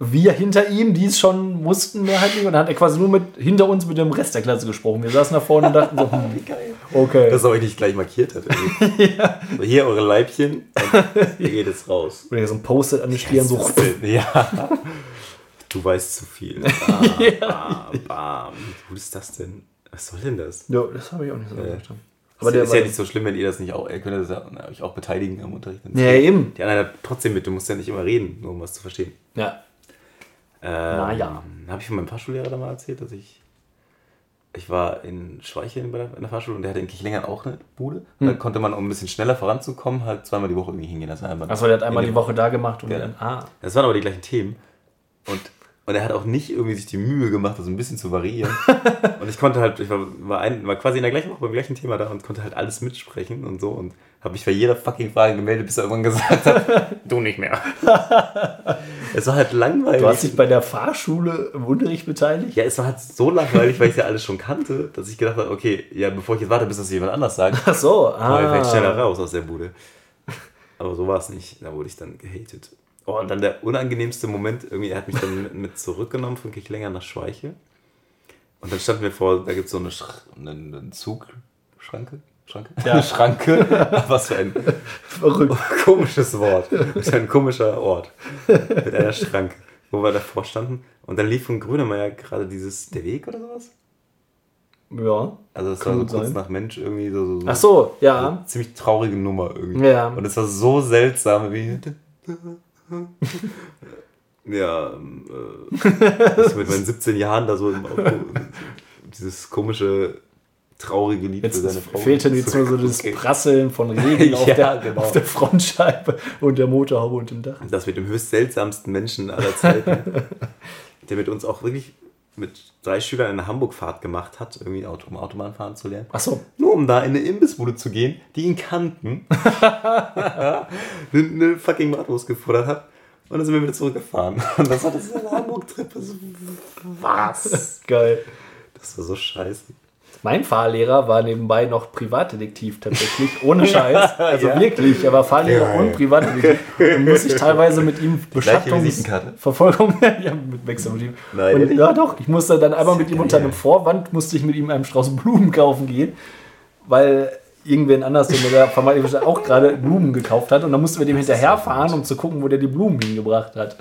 Wir hinter ihm, die es schon wussten mehrheitlich. Und dann hat er quasi nur mit hinter uns mit dem Rest der Klasse gesprochen. Wir saßen da vorne und dachten so, hm, okay. Dass er euch nicht gleich markiert hat. irgendwie. so, hier eure Leibchen und ihr geht jetzt raus. Oder so ein Post-it an die Stirn so. Ja. Du weißt zu viel. Bam, bam, bam. Wie gut ist das denn? Was soll denn das? Ja, das habe ich auch nicht so Äh, verstanden. Aber Aber der ist ja nicht so schlimm, wenn ihr das nicht auch, ihr könnt das ja euch auch beteiligen am Unterricht. Ja, eben. Die anderen trotzdem mit, du musst ja nicht immer reden, nur um was zu verstehen. Ja. Ähm, ja. Habe ich von meinem Fahrschullehrer da mal erzählt, dass ich. Ich war in Schweicheln bei der, in der Fahrschule und der hatte in Kirchlengern auch eine Bude. Da konnte man, um ein bisschen schneller voranzukommen, halt zweimal die Woche irgendwie hingehen. Einmal Achso, der hat einmal in die Woche da gemacht und Ja. dann, ah. Das waren aber die gleichen Themen. Und, und er hat auch nicht irgendwie sich die Mühe gemacht, das ein bisschen zu variieren. und ich konnte halt, ich war, war, ein, war quasi in der gleichen Woche beim gleichen Thema da und konnte halt alles mitsprechen und so. Und habe mich bei jeder fucking Frage gemeldet, bis er irgendwann gesagt hat, du nicht mehr. es war halt langweilig. Du hast dich bei der Fahrschule im Unterricht beteiligt? Ja, es war halt so langweilig, weil ich ja alles schon kannte, dass ich gedacht habe, okay, ja, bevor ich jetzt warte, bis das jemand anders sagt, Ach so, aber ich vielleicht schneller ah. raus aus der Bude. Aber so war es nicht. Da wurde ich dann gehatet. Oh, und dann der unangenehmste Moment, irgendwie, er hat mich dann mit, mit zurückgenommen von Kirchlänger nach Schweiche. Und dann standen wir vor, da gibt es so eine, Sch eine, eine Zugschranke. Schranke? Ja. Eine Schranke. Was für ein Verrückt. komisches Wort. Was für ein komischer Ort. Mit einer Schranke, wo wir davor standen. Und dann lief von Grönemeyer gerade dieses Der Weg oder sowas. Ja. Also es war so kurz sein. nach Mensch irgendwie so, so, so Ach so, ja. ziemlich traurige Nummer irgendwie. Ja. Und es war so seltsam wie. Ja, ähm, äh, ich mit meinen 17 Jahren da so im Auto dieses komische, traurige Lied Jetzt für seine Frau. fehlte jetzt nur so das Okay. Prasseln von Regen auf, Ja, der, genau. auf der Frontscheibe und der Motorhaube und dem Dach. Das mit dem höchst seltsamsten Menschen aller Zeiten, der mit uns auch wirklich mit drei Schülern eine Hamburg-Fahrt gemacht hat, irgendwie Auto, um Autobahn fahren zu lernen. Ach so. Nur um da in eine Imbissbude zu gehen, die ihn kannten. eine, eine fucking Bratwurst gefordert hat. Und dann sind wir wieder zurückgefahren. Und das war das eine Hamburg-Trip. Was? Geil. Das war so scheiße. Mein Fahrlehrer war nebenbei noch Privatdetektiv tatsächlich, ohne Scheiß. Also Ja. wirklich, er war Fahrlehrer Geil. und Privatdetektiv. Und muss ich teilweise mit ihm? Beschattungs-Verfolgung, ja, mit Wechsel mit ihm. Nein, und, ja doch, ich musste dann einmal mit ihm unter einem Vorwand, musste ich mit ihm einen Strauß Blumen kaufen gehen, weil irgendwen anders, der mir da vermeintlich auch gerade Blumen gekauft hat. Und dann mussten wir dem hinterherfahren, um zu gucken, wo der die Blumen hingebracht hat.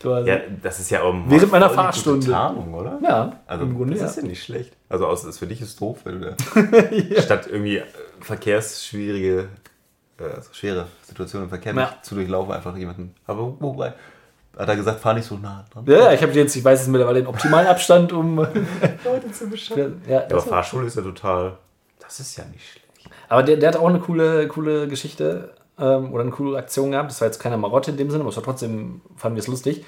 Quasi. Ja, das ist ja auch Während meiner Fahrstunde. Tarnung, oder? Ja, Also, im Grunde das ja. ist ja nicht schlecht. Also, außer für dich ist doof, weil du da statt irgendwie äh, verkehrsschwierige, äh, also schwere Situationen im Verkehr Ja. nicht zu durchlaufen, einfach jemanden. Aber wobei, hat er gesagt, fahr nicht so nah dran. Ja, ja, ich habe jetzt, ich weiß jetzt mittlerweile den optimalen Abstand, um. Leute zu beschreiben. ja, Ja, aber war- Fahrschule ist ja total. Das ist ja nicht schlecht. aber der, der hat auch eine coole, coole Geschichte ähm, oder eine coole Aktion gehabt. Das war jetzt keine Marotte in dem Sinne, aber es war trotzdem, fanden wir es lustig.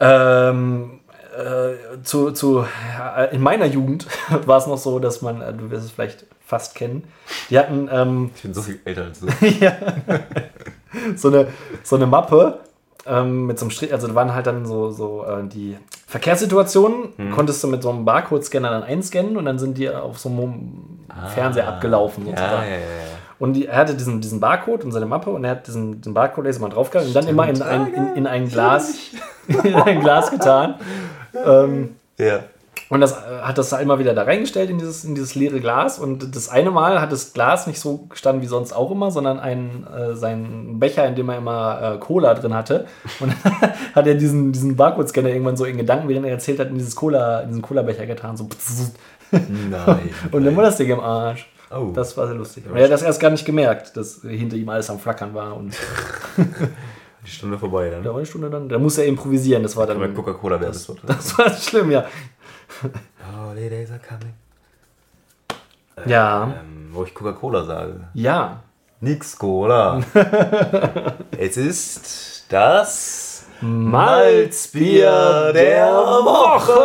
Ähm, äh, zu, zu, ja, in meiner Jugend war es noch so, dass man, äh, du wirst es vielleicht fast kennen, die hatten ähm, Ich bin so viel älter als du. so eine, so eine Mappe ähm, mit so einem Strich, also da waren halt dann so, so äh, die Verkehrssituationen, konntest du mit so einem Barcode-Scanner dann einscannen und dann sind die auf so einem Fernseher abgelaufen. Ja, ja, ja. ja. Und die, er hatte diesen, diesen Barcode und seine Mappe und er hat diesen, diesen Barcode-Laser mal draufgegangen und dann immer in ein, in, in ein Glas in ein Glas getan. ähm, Ja. Und das äh, hat das immer wieder da reingestellt in dieses, in dieses leere Glas. Und das eine Mal hat das Glas nicht so gestanden wie sonst auch immer, sondern ein, äh, sein Becher, in dem er immer äh, Cola drin hatte. Und dann hat er diesen, diesen Barcode-Scanner irgendwann so in Gedanken, während er erzählt hat, in dieses Cola, in diesen Cola-Becher getan. So. Nein. Und dann war das Ding im Arsch. Oh. Das war sehr lustig. Und er hat das erst gar nicht gemerkt, dass hinter ihm alles am Flackern war. Und Die Stunde vorbei dann. da war eine Stunde dann. Da musste er improvisieren. Das war dann. Oder Coca-Cola Werbespot. Das war schlimm, ja. Holidays are coming. Ja. Ähm, wo ich Coca-Cola sage. Ja. Nix Cola. es ist das Malzbier der Woche.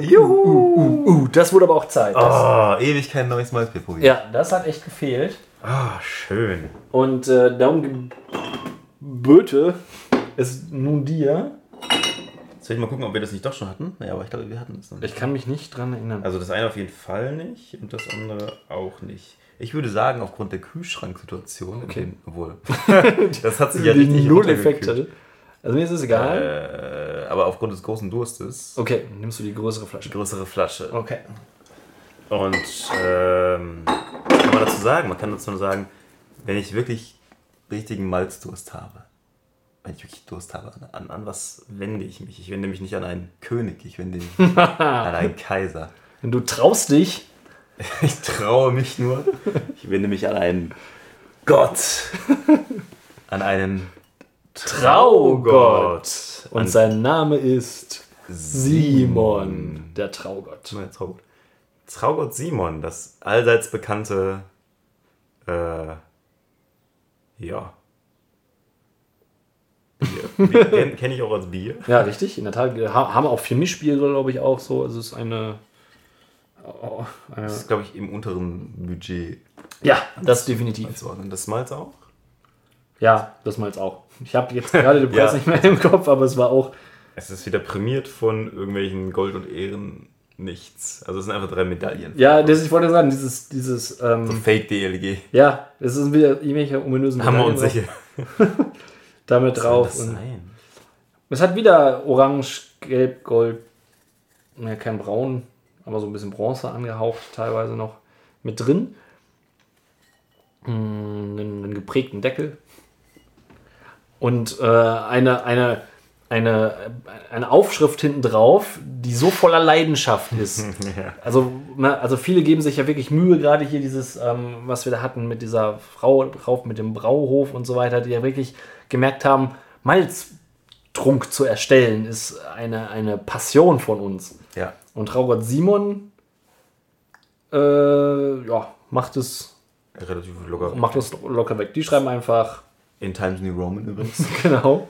Juhu. Uh, das wurde aber auch Zeit. Das, Oh, ewig kein neues Malzbier probiert. Ja, das hat echt gefehlt. Ah, schön. Und äh, darum geböte es nun dir. Soll ich mal gucken, ob wir das nicht doch schon hatten? Naja, aber ich glaube, wir hatten es noch nicht. Ich kann mich nicht dran erinnern. Also das eine auf jeden Fall nicht und das andere auch nicht. Ich würde sagen, aufgrund der Kühlschranksituation, Okay. obwohl, das hat sich ja richtig Null-Effekt runtergekühlt. hatte. Also mir ist es egal. Äh, aber aufgrund des großen Durstes, Okay, nimmst du die größere Flasche. größere Flasche. Okay. Und ähm, was kann man dazu sagen? Man kann dazu nur sagen, wenn ich wirklich richtigen Malzdurst habe, wenn ich wirklich Durst habe, an, an, an was wende ich mich? Ich wende mich nicht an einen König, ich wende mich an einen Kaiser. Wenn du traust dich, Ich traue mich nur. Ich wende mich an einen Gott. An einen Traugott. Und An sein Name ist Simon, der Traugott. Nein, Traugott. Traugott Simon, das allseits bekannte, äh, ja. Bier. Kenne kenn ich auch als Bier. Ja, richtig, in der Tat. Haben auch vier Mischbiere, glaube ich, auch so. Es ist eine. Oh, eine Das ist, glaube ich, im unteren Budget ja, das definitiv. Das Malz auch? Ja, das Malz auch. Ich habe jetzt gerade den Preis Ja. nicht mehr im Kopf, aber es war auch. Es ist wieder prämiert von irgendwelchen Gold und Ehren nichts. Also es sind einfach drei Medaillen. Ja, das, ich wollte sagen, dieses. dieses ähm, Fake DLG. ja, es sind wieder irgendwelche ominösen Haben wir uns sicher. damit drauf. Was soll das sein? es hat wieder Orange, Gelb, Gold, ja, kein Braun, aber so ein bisschen Bronze angehaucht, teilweise noch mit drin. Mm, Einen, einen geprägten Deckel. Und äh, eine, eine, eine, eine Aufschrift hinten drauf, die so voller Leidenschaft ist. Ja. Also, ne, also viele geben sich ja wirklich Mühe, gerade hier dieses, ähm, was wir da hatten mit dieser Frau drauf, mit dem Brauhof und so weiter, die ja wirklich gemerkt haben, Malztrunk zu erstellen, ist eine, eine Passion von uns. ja. Und Traugott Simon äh, ja, macht es, Relativ locker. macht es locker weg. Die schreiben einfach, In Times New Roman übrigens. genau.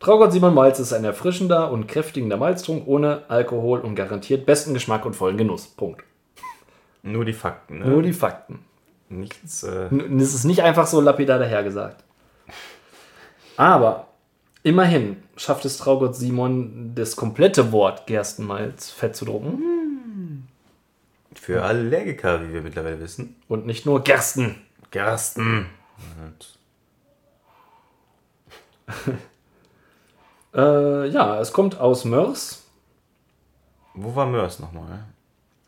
Traugott Simon Malz ist ein erfrischender und kräftigender Malztrunk ohne Alkohol und garantiert besten Geschmack und vollen Genuss. Punkt. Nur die Fakten. Ne? Nur die Fakten. Nichts. Äh, Es ist nicht einfach so lapidar dahergesagt. Aber immerhin schafft es Traugott Simon, das komplette Wort Gerstenmalz fett zu drucken. für Allergiker, wie wir mittlerweile wissen. Und nicht nur Gersten. Gersten. Und Äh, ja, es kommt aus Mörs. wo war Mörs nochmal?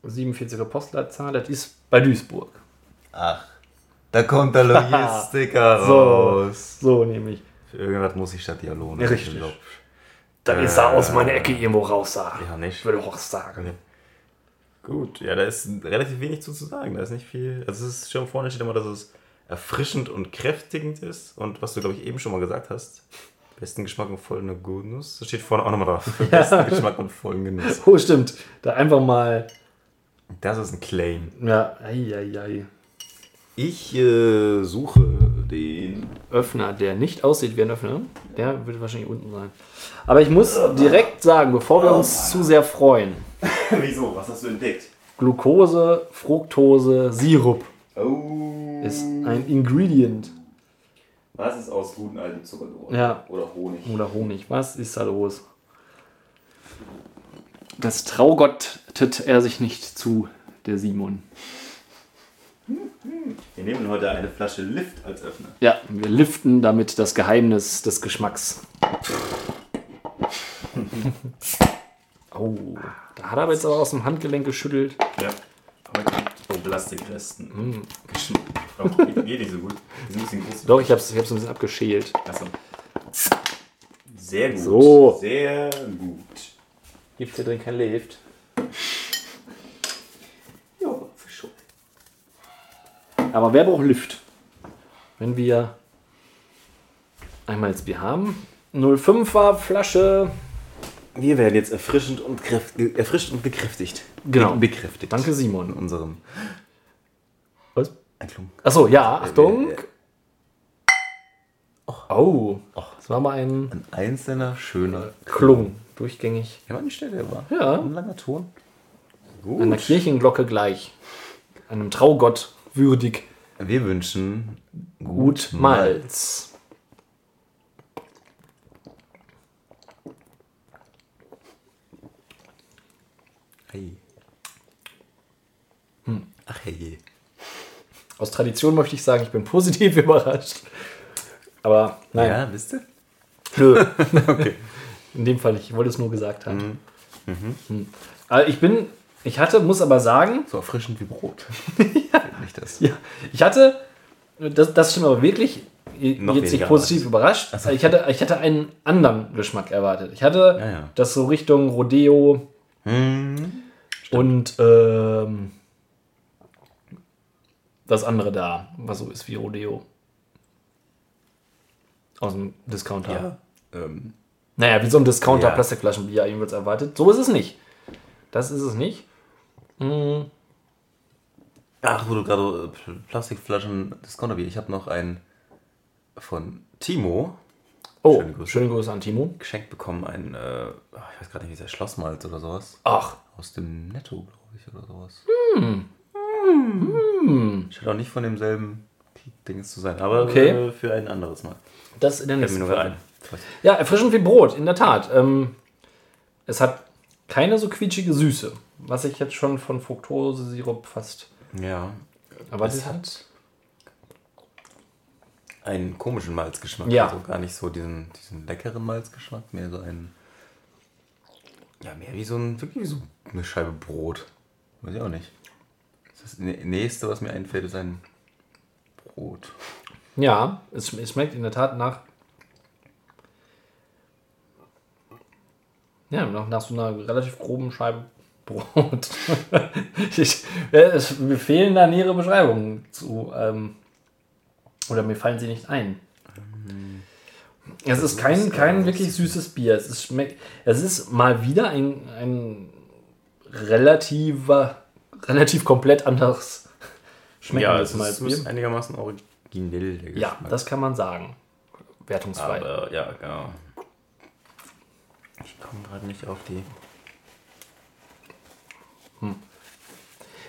47er Postleitzahl. Das ist bei Duisburg. Ach, da kommt der Logistiker So. raus. So nämlich. Für irgendwas muss ich statt Dialog. Ja, richtig. Da ist er aus meiner Ecke irgendwo raus. Da. Ja, nicht. Ich würde auch sagen. Gut, ja, da ist relativ wenig zu, zu sagen. Da ist nicht viel. Also es ist schon vorne steht immer, dass es erfrischend und kräftigend ist. Und was du, glaube ich, eben schon mal gesagt hast, besten Geschmack und vollen Genuss. Das steht vorne auch nochmal drauf. Für besten Geschmack und vollen Genuss. Oh, stimmt. Da einfach mal. Das ist ein Claim. Ja, ei, ei, ei. Ich äh, suche den. Öffner, der nicht aussieht wie ein Öffner, der wird wahrscheinlich unten sein. Aber ich muss direkt sagen, bevor wir uns zu sehr freuen, Wieso? Was hast du entdeckt? Glucose, Fructose, Sirup Oh. Ist ein Ingredient. Was ist aus guten alten Zucker geworden? Ja. Oder Honig? Oder Honig. Was ist da los? Das traugottet er sich nicht zu, der Simon. Wir nehmen heute eine Flasche Lift als Öffner. Ja, wir liften damit das Geheimnis des Geschmacks. Oh, da hat er aber jetzt aber aus dem Handgelenk geschüttelt. Ja. Oh, Plastikresten. Oh, geht nicht so gut. Die sind ein bisschen groß. Doch, ich hab's, ich hab's ein bisschen abgeschält. Achso. Sehr gut. So. Sehr gut. Gibt hier drin kein Lift. Ja, für schon. Aber wer braucht Lift? Wenn wir einmal das Bier haben. 05er Flasche. Wir werden jetzt erfrischend und, erfrischt und bekräftigt. Genau. Be bekräftigt. Danke, In Simon. unserem Was? Einklung. Achso, ja, Achtung. äh, äh. Oh, das war mal ein Ein einzelner, schöner Klung. Durchgängig. Ja, war nicht schnell, der war. Ja. Ein langer Ton. Gut. Einer Kirchenglocke gleich. Einem Traugott würdig. Wir wünschen Gut Malz. Hey. Ach hey. Aus Tradition möchte ich sagen, ich bin positiv überrascht. Aber nein, Ja, wisst ihr? nö. In dem Fall nicht. Ich wollte es nur gesagt haben. Hm. Also ich bin, ich hatte, muss aber sagen, So erfrischend wie Brot. ja. Nicht das. ja, ich hatte, das, das stimmt aber wirklich, Noch jetzt nicht positiv als- überrascht. So. Ich, hatte, ich hatte einen anderen Geschmack erwartet. Ich hatte Ja, ja. das so Richtung Rodeo Hm. und ähm, das andere da, was so ist wie Rodeo. Aus dem Discounter. Ja. Ähm, Naja, wie so ein Discounter Ja. Plastikflaschenbier jeweils erwartet. So ist es nicht. Das ist es nicht. Mm, ach, wo du gerade äh, Pl- Plastikflaschen Discounterbier. Ich habe noch einen von Timo Oh, Schöne Grüße. schöne Grüße an Timo. geschenkt bekommen. Ein, äh, ich weiß gerade nicht, wie der Schlossmalz oder sowas. Ach, Aus dem Netto, glaube ich, oder sowas. Hm. Scheint auch nicht von demselben Dings zu sein, aber Okay. äh, für ein anderes Mal. das in der nächsten Folge. Ja, erfrischend wie Brot, in der Tat. Ähm, es hat keine so quietschige Süße, was ich jetzt schon von Fructose-Sirup fast Ja. erwartet Es hat. Einen komischen Malzgeschmack. Ja. Also gar nicht so diesen, diesen leckeren Malzgeschmack, mehr so ein. Ja, mehr wie so ein, wirklich wie so eine Scheibe Brot. Weiß ich auch nicht. Das Nä- nächste, was mir einfällt, ist ein Brot. Ja, es, es schmeckt in der Tat nach. Ja, nach, nach so einer relativ groben Scheibe Brot. ich, es, mir fehlen da nähere Beschreibungen zu. Ähm, oder mir fallen sie nicht ein. Es ist kein, kein wirklich süßes Bier. Es ist, schmeckt, es ist mal wieder ein, ein relativer, relativ komplett anderes schmeckendes Malzbier. einigermaßen originell, der Ja, das kann man sagen. Wertungsfrei. Aber ja, genau. Ich komme gerade nicht auf die.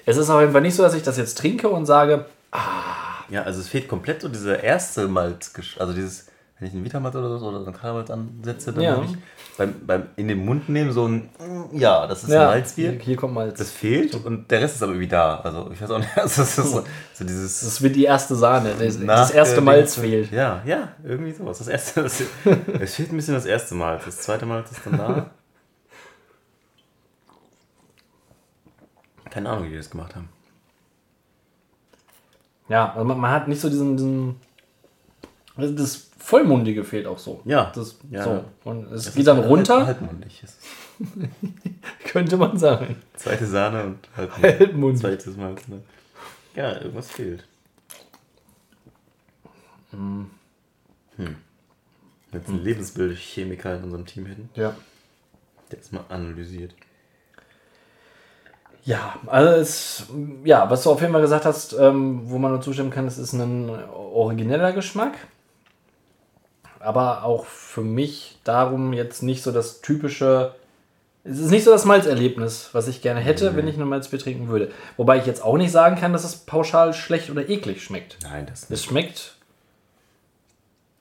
es ist auf jeden Fall nicht so, dass ich das jetzt trinke und sage, Ja, also es fehlt komplett so dieser erste Malz, also dieses, wenn ich einen Vitamalz oder so oder einen Karamalz ansetze, dann Ja. habe ich beim, beim in den Mund nehmen so ein, ja, das ist ja, ein Malzbier. Hier, hier kommt Malz. Das Das, fehlt und der Rest ist aber irgendwie da. Also ich weiß auch nicht, also das ist so, so dieses ist wie die erste Sahne. Das, das nach- erste Malz fehlt. Ja, ja, irgendwie sowas. Das erste, das, es fehlt ein bisschen das erste Malz. Das zweite Malz ist dann da. Keine Ahnung, wie die das gemacht haben. Ja, also man, man hat nicht so diesen, diesen also das Vollmundige fehlt auch so. Ja, Das, ja. So. Und es Das geht ist dann halt runter, Halbmundig. Es könnte man sagen. Zweite Sahne und halbmundig. Halbmundig. Zweites Malz. Ne? Ja, irgendwas fehlt. Hm. Jetzt einen Lebensbildchemiker in unserem Team hätten, Ja. der ist mal analysiert. Ja, also es, ja, was du auf jeden Fall gesagt hast, ähm, wo man nur zustimmen kann, es ist ein origineller Geschmack. Aber auch für mich darum jetzt nicht so das typische. Es ist nicht so das Malzerlebnis, was ich gerne hätte, wenn ich ein Malzbier trinken würde. Wobei ich jetzt auch nicht sagen kann, dass es pauschal schlecht oder eklig schmeckt. Nein, das Es nicht. schmeckt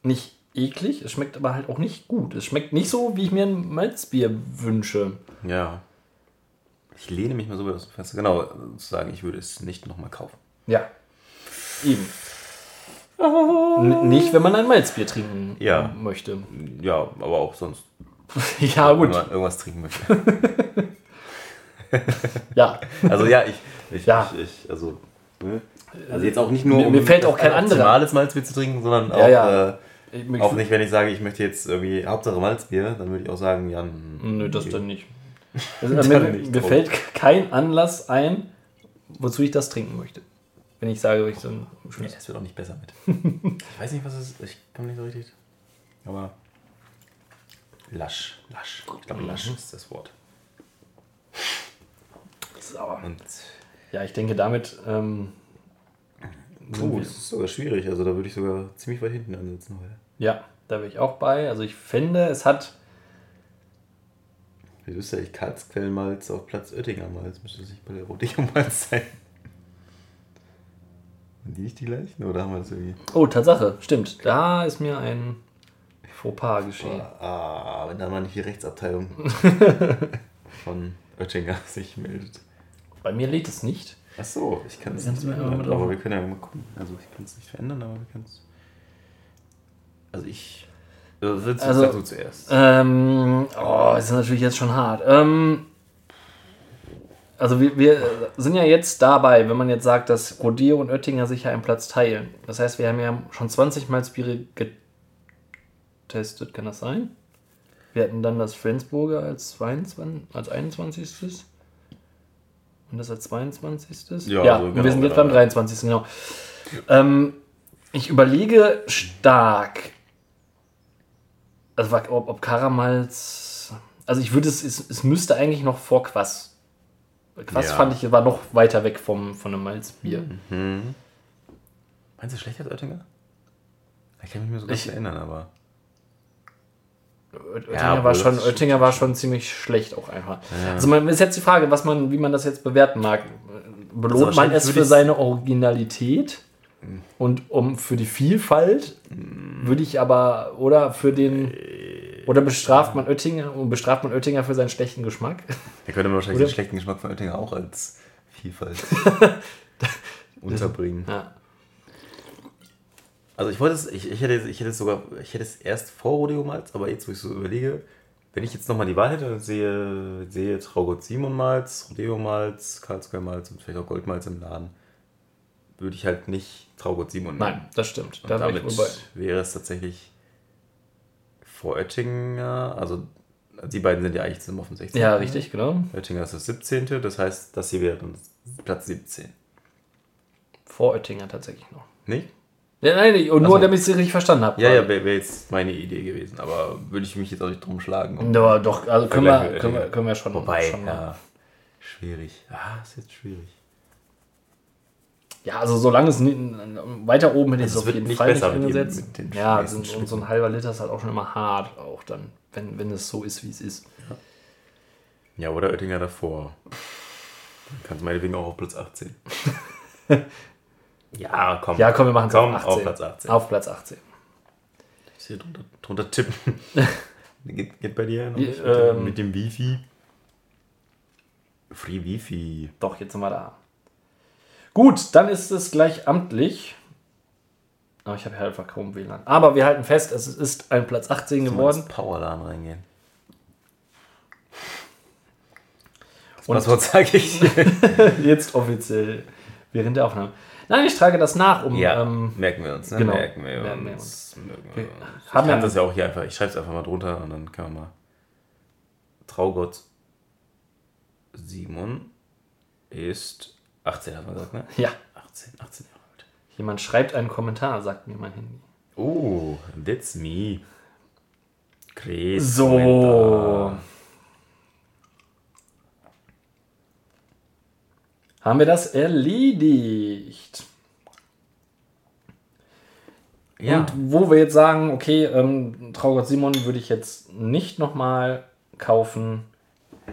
nicht eklig, es schmeckt aber halt auch nicht gut. Es schmeckt nicht so, wie ich mir ein Malzbier wünsche. Ja. Ich lehne mich mal so weit aus dem Fenster. Genau, zu sagen, ich würde es nicht nochmal kaufen. Ja. Eben. N nicht, wenn man ein Malzbier trinken Ja. möchte. Ja, aber auch sonst Ja, wenn gut. man irgendwas trinken möchte. Ja. Also ja, ich, ich, Ja. ich, ich also, ne? also jetzt auch nicht nur, Mir- mir fällt auch kein ein anderer- optimales Malzbier zu trinken, sondern auch, Ja, ja. Äh, auch nicht, wenn ich sage, ich möchte jetzt irgendwie Hauptsache Malzbier, dann würde ich auch sagen, ja, mm, Nö, das okay. dann nicht. Also, mir mir fällt kein Anlass ein, wozu ich das trinken möchte. Wenn ich sage, ich so ein schönes. das wird auch nicht besser mit. ich weiß nicht, was es ist. Ich komme nicht so richtig. Aber. Lasch. Lasch. Ich glaube, lasch ist das Wort. Sauer. Und. Ja, ich denke, damit. Ähm, Oh, das ist sogar schwierig. Also, da würde ich sogar ziemlich weit hinten ansetzen heute. ja, da bin ich auch bei. Also, ich finde, es hat. Wieso ist ja eigentlich Karlsquellmalz auf Platz Oettinger Malz? Müsste es nicht bei der Rodinger Malz sein? Sind die nicht die gleichen? Oder haben wir das irgendwie? Oh, Tatsache, stimmt. Da ist mir ein Fauxpas geschehen. Ah, wenn da mal nicht die Rechtsabteilung von Oettinger sich meldet. Bei mir lädt es nicht. Ach so, ich kann es Kannst nicht verändern, aber wir können ja mal gucken. Also ich kann es nicht verändern, aber wir können es. Also ich. Also, willst du- Also- du zuerst. Ähm, oh, das ist natürlich jetzt schon hart. Ähm, also wir, wir sind ja jetzt dabei, wenn man jetzt sagt, dass Rodeo und Oettinger sich ja einen Platz teilen. Das heißt, wir haben ja schon 20 Malzbiere getestet, kann das sein? Wir hatten dann das Flensburger als, 22, als 21. Und das als 22. Ja, ja also genau, wir sind jetzt genau, beim ja. 23. Genau. Ähm, ich überlege stark, also ob, ob Karamalz. Also ich würde es, es, es müsste eigentlich noch vor Quass. Quass Ja. fand ich, war noch weiter weg vom, von einem Malzbier. Meinst du schlechter als Oettinger? Ich kann mich mir so ganz Ich- erinnern, aber. Oettinger, Ja, war schon, Oettinger war schon ziemlich schlecht auch einfach. Also man ist jetzt die Frage, was man, wie man das jetzt bewerten mag. Belohnt Also man es für seine Originalität und um für die Vielfalt würde ich aber oder für den oder bestraft man Oettinger und bestraft man Oettinger für seinen schlechten Geschmack? Da könnte man wahrscheinlich Oder? den schlechten Geschmack von Oettinger auch als Vielfalt unterbringen. Ja. Also ich wollte es, ich, ich hätte ich hätte es sogar, ich hätte es erst vor Rodeo Malz, aber jetzt, wo ich so überlege, wenn ich jetzt nochmal die Wahl hätte und sehe, sehe Traugott Simon Malz, Rodeo Malz, Karlsruhe Malz und vielleicht auch Goldmalz im Laden, würde ich halt nicht Traugott Simon nehmen. Nein, das stimmt. Da damit wäre es tatsächlich vor Oettinger, also die beiden sind ja eigentlich zusammen auf dem 16. Ja, richtig, genau. Oettinger ist das 17. Das heißt, das hier wäre dann Platz 17. Vor Oettinger tatsächlich noch. Nicht? Ja, nein, nee, und nur so. damit ich es richtig verstanden habe. Ja, ja, wäre wär jetzt meine Idee gewesen, aber würde ich mich jetzt auch nicht drum schlagen. Ja, doch, also können wir, können wir, können wir schon. Wobei, schon ja, schwierig. Ah, ist jetzt schwierig. Ja, also solange es nie, weiter oben hätte ich es Also es auf jeden nicht Fall nicht besser mit jedem- eingesetzt. mit den ja, nächsten so, und so ein halber Liter ist halt auch schon immer hart, auch dann, wenn, wenn es so ist, wie es ist. Ja, oder Oettinger davor. Dann kann es meinetwegen auch auf Platz 18. ja, komm. Ja, komm, wir machen es auf 18. auf Platz 18. Auf Platz 18. Ich sehe drunter, drunter tippen. geht, geht bei dir noch Ja, nicht? Mit, dem, ähm. mit dem Wifi? Free Wifi. Doch, jetzt sind wir da. Gut, dann ist es gleich amtlich. Aber ich habe ja einfach kaum WLAN. Aber wir halten fest, es ist ein Platz 18 Mal geworden. ins Powerlan reingehen. Das Und- Passwort sage ich. Jetzt offiziell während der Aufnahme. Nein, ich trage das nach, um. Ja, Ähm, merken wir uns. Ne? genau. Merken wir Merken wir uns. Merken wir uns. Ich haben kann ja- das ja auch hier einfach. Ich schreibe es einfach mal drunter und dann können wir mal. Traugott Simon ist 18, hat man gesagt, ne? ja, 18, 18 Jahre alt. jemand schreibt einen Kommentar, sagt mir mein Handy. Oh, that's me. Chris. So. Kommentar. Haben wir das erledigt? Ja. Und wo wir jetzt sagen, okay, ähm, Traugott Simon würde ich jetzt nicht nochmal kaufen,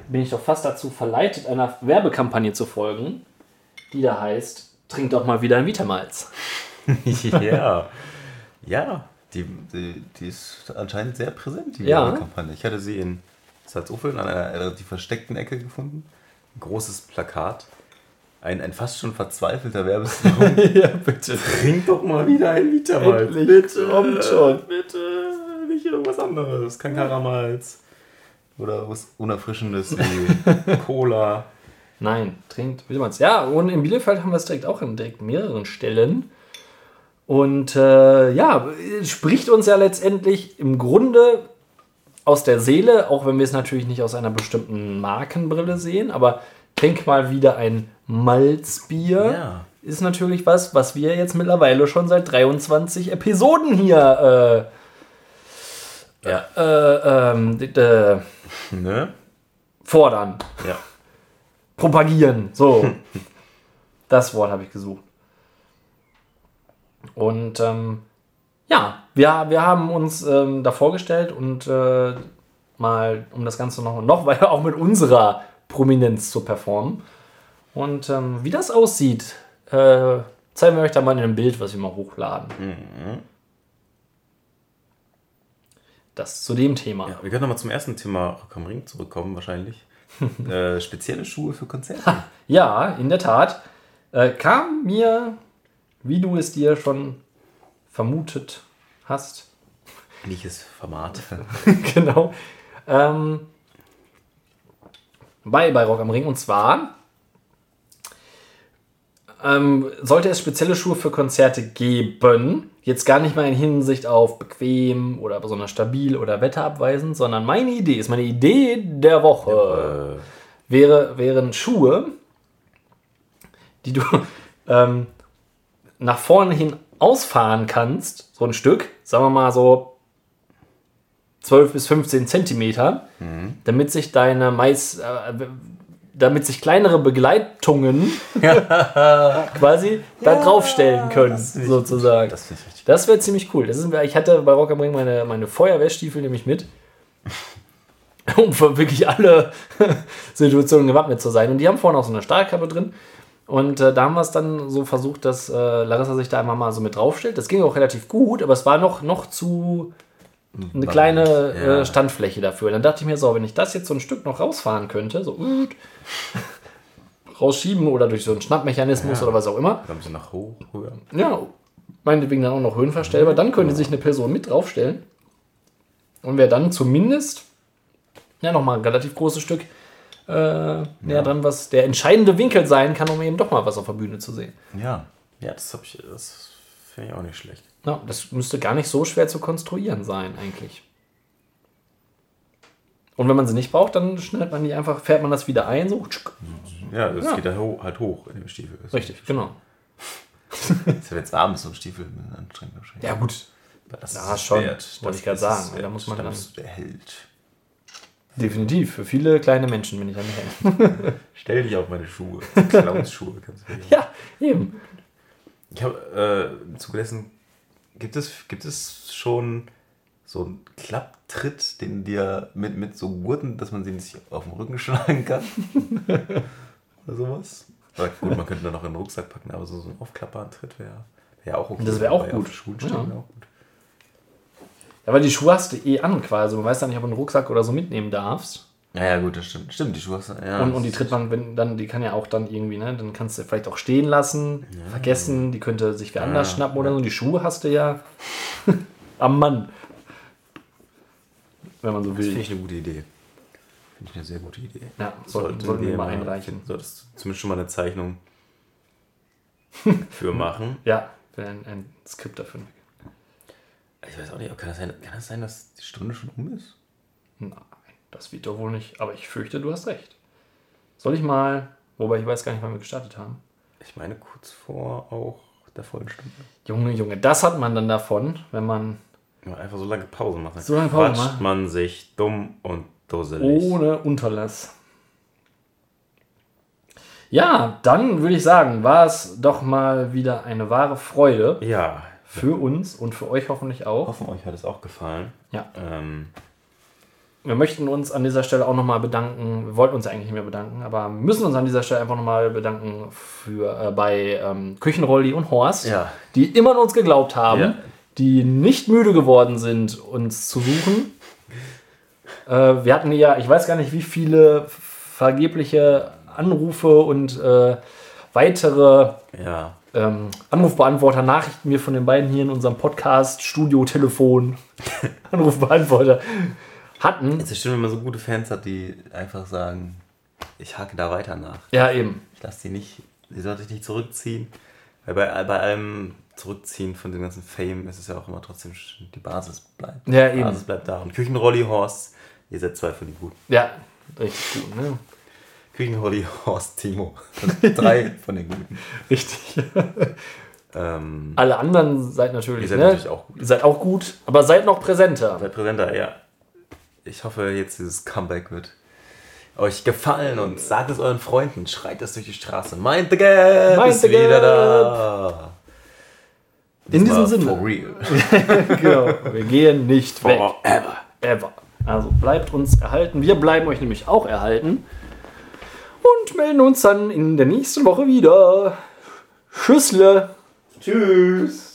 bin ich doch fast dazu verleitet, einer Werbekampagne zu folgen, die da heißt, trink doch mal wieder ein Vitamalz. ja. Ja. Die, die, die ist anscheinend sehr präsent, die Ja. Kampagne. Ich hatte sie in Salzuflen an einer relativ versteckten Ecke gefunden. Ein großes Plakat. Ein, ein fast schon verzweifelter Werbeslogan. ja, bitte. Trink doch mal wieder ein Vitamalz. Endlich, kommt schon. Bitte. Nicht irgendwas anderes. Kein Karamalz. oder was Unerfrischendes wie Cola. Nein, trinkt Wilmans. Ja, und in Bielefeld haben wir es direkt auch in direkt mehreren Stellen. Und äh, ja, spricht uns ja letztendlich im Grunde aus der Seele, auch wenn wir es natürlich nicht aus einer bestimmten Markenbrille sehen, aber trink mal wieder ein Malzbier. Ja. Ist natürlich was, was wir jetzt mittlerweile schon seit 23 Episoden hier Ja. äh, äh, ähm, d- Ne? fordern, Ja. Propagieren. So, das Wort habe ich gesucht. Und ähm, ja, wir, wir haben uns ähm, da vorgestellt und äh, mal, um das Ganze noch, noch weiter auch mit unserer Prominenz zu performen. Und ähm, wie das aussieht, äh, zeigen wir euch da mal in einem Bild, was wir mal hochladen. Das zu dem Thema. ja. Wir können nochmal zum ersten Thema Rock am Ring zurückkommen, wahrscheinlich. Äh, spezielle Schuhe für Konzerte. Ja, in der Tat. Äh, kam mir, wie du es dir schon vermutet hast, Ähnliches Format. genau, ähm, bei, bei Rock am Ring. Und zwar ähm, sollte es spezielle Schuhe für Konzerte geben. Jetzt gar nicht mal in Hinsicht auf bequem oder besonders stabil oder wetterabweisend, sondern meine Idee ist, meine Idee der Woche äh, wäre, wären Schuhe, die du ähm, nach vorne hin ausfahren kannst, so ein Stück, sagen wir mal so 12 bis 15 Zentimeter, damit sich deine meist, äh, damit sich kleinere Begleitungen quasi da draufstellen können, sozusagen. das ich richtig. Das wäre ziemlich cool. Das ist, ich hatte bei Rock am Ring meine, meine Feuerwehrstiefel nämlich mit. Um für wirklich alle Situationen gewappnet zu sein. Und die haben vorne auch so eine Stahlkappe drin. Und äh, da haben wir es dann so versucht, dass äh, Larissa sich da einmal mal so mit draufstellt. Das ging auch relativ gut, aber es war noch, noch zu eine kleine Ja. äh, Standfläche dafür. Dann dachte ich mir so, wenn ich das jetzt so ein Stück noch rausfahren könnte, so uh, rausschieben oder durch so einen Schnappmechanismus Ja. oder was auch immer, Ein bisschen nach hoch, höher. ja, meinetwegen dann auch noch höhenverstellbar. Dann könnte sich eine Person mit draufstellen und wäre dann zumindest ja nochmal ein relativ großes Stück äh, näher dran, was der entscheidende Winkel sein kann, um eben doch mal was auf der Bühne zu sehen. Ja. Ja, das habe ich. Das finde ich auch nicht schlecht. Ja, das müsste gar nicht so schwer zu konstruieren sein, eigentlich. Und wenn man sie nicht braucht, dann schneidet man die einfach, fährt man das wieder ein, so. Ja, das Ja. geht halt hoch, halt hoch in dem Stiefel. Das Richtig, genau. Ist ja jetzt ist so ein Stiefel anstrengend wahrscheinlich. Ja, gut. Aber das Ja, ist schon. wert. Wollte ich ist sagen. Da muss man dann- der Held. Definitiv. Für viele kleine Menschen bin ich ein Held. Stell dich auf meine Schuhe. Clownsschuhe kannst du ja, eben. Ich habe äh, im Zuge dessen, gibt es, gibt es schon so einen Klapptritt, den dir mit, mit so Gurten, dass man sie nicht auf den Rücken schlagen kann? Oder sowas? Aber gut, man könnte da noch in den Rucksack packen, aber so, so ein aufklappbaren Tritt wäre wär auch okay. Das wär auch Weil gut. Schuhen Ja. stehen auch gut. Ja, weil die Schuhe hast du eh an quasi. Man weiß ja nicht, ob du einen Rucksack oder so mitnehmen darfst. Ja, ja, gut, das stimmt. Stimmt, die Schuhe hast du. Ja, Und, und die Trittwand, wenn, dann, die kann ja auch dann irgendwie, ne, dann kannst du vielleicht auch stehen lassen, vergessen, die könnte sich wer anders Ja, schnappen oder so. Und die Schuhe hast du ja am Mann. Wenn man so Das finde will. ich eine gute Idee. Finde ich eine sehr gute Idee. Ja, sollten, sollten wir mal einreichen. Solltest du zumindest schon mal eine Zeichnung für machen. Ja, ein, ein Skript dafür. Ich weiß auch nicht, kann das, sein, kann das sein, dass die Stunde schon um ist? Nein, das wird doch wohl nicht. Aber ich fürchte, du hast recht. Soll ich mal, wobei ich weiß gar nicht, wann wir gestartet haben. Ich meine kurz vor auch der vollen Stunde. Junge, Junge, das hat man dann davon, wenn man Ja, einfach so lange Pause machen. So lange Pause Quatscht machen? man sich dumm und dusselig. ohne Unterlass. Ja, dann würde ich sagen, war es doch mal wieder eine wahre Freude Ja, für uns und für euch hoffentlich auch. hoffen euch hat es auch gefallen. Ja. Ähm, Wir möchten uns an dieser Stelle auch nochmal bedanken. Wir wollten uns ja eigentlich nicht mehr bedanken, aber müssen uns an dieser Stelle einfach nochmal bedanken für, äh, bei ähm, Küchenrolli und Horst, Ja. die immer an uns geglaubt haben, Ja. die nicht müde geworden sind, uns zu suchen. Äh, wir hatten ja, ich weiß gar nicht, wie viele vergebliche Anrufe und äh, weitere ja. ähm, Anrufbeantworter, Nachrichten wir von den beiden hier in unserem Podcast, Studio, Telefon, Anrufbeantworter hatten. Es ist schön, wenn man so gute Fans hat, die einfach sagen, ich hake da weiter nach. Ja, eben. Ich lasse die nicht, die sollte ich nicht zurückziehen. Weil bei, bei allem Zurückziehen von dem ganzen Fame ist es ja auch immer trotzdem, sch- die Basis bleibt. Ja, die eben. Basis bleibt da. Und Küchenrolli Horst, ihr seid zwei von den Guten. Ja, richtig gut, ne? Küchenrolli Horst Timo. drei von den Guten. Richtig. Ähm, Alle anderen seid natürlich, Ihr seid ne? natürlich auch gut. Ihr seid auch gut, aber seid noch präsenter. seid präsenter, ja. Ich hoffe, jetzt dieses Comeback wird euch gefallen und sagt es euren Freunden. Schreit es durch die Straße. Mind the Gap Mind ist the wieder da. In diesem Sinne. For real. genau. Wir gehen nicht weg. Forever. Ever. Also bleibt uns erhalten. Wir bleiben euch nämlich auch erhalten. Und melden uns dann in der nächsten Woche wieder. Tschüssle. Tschüss.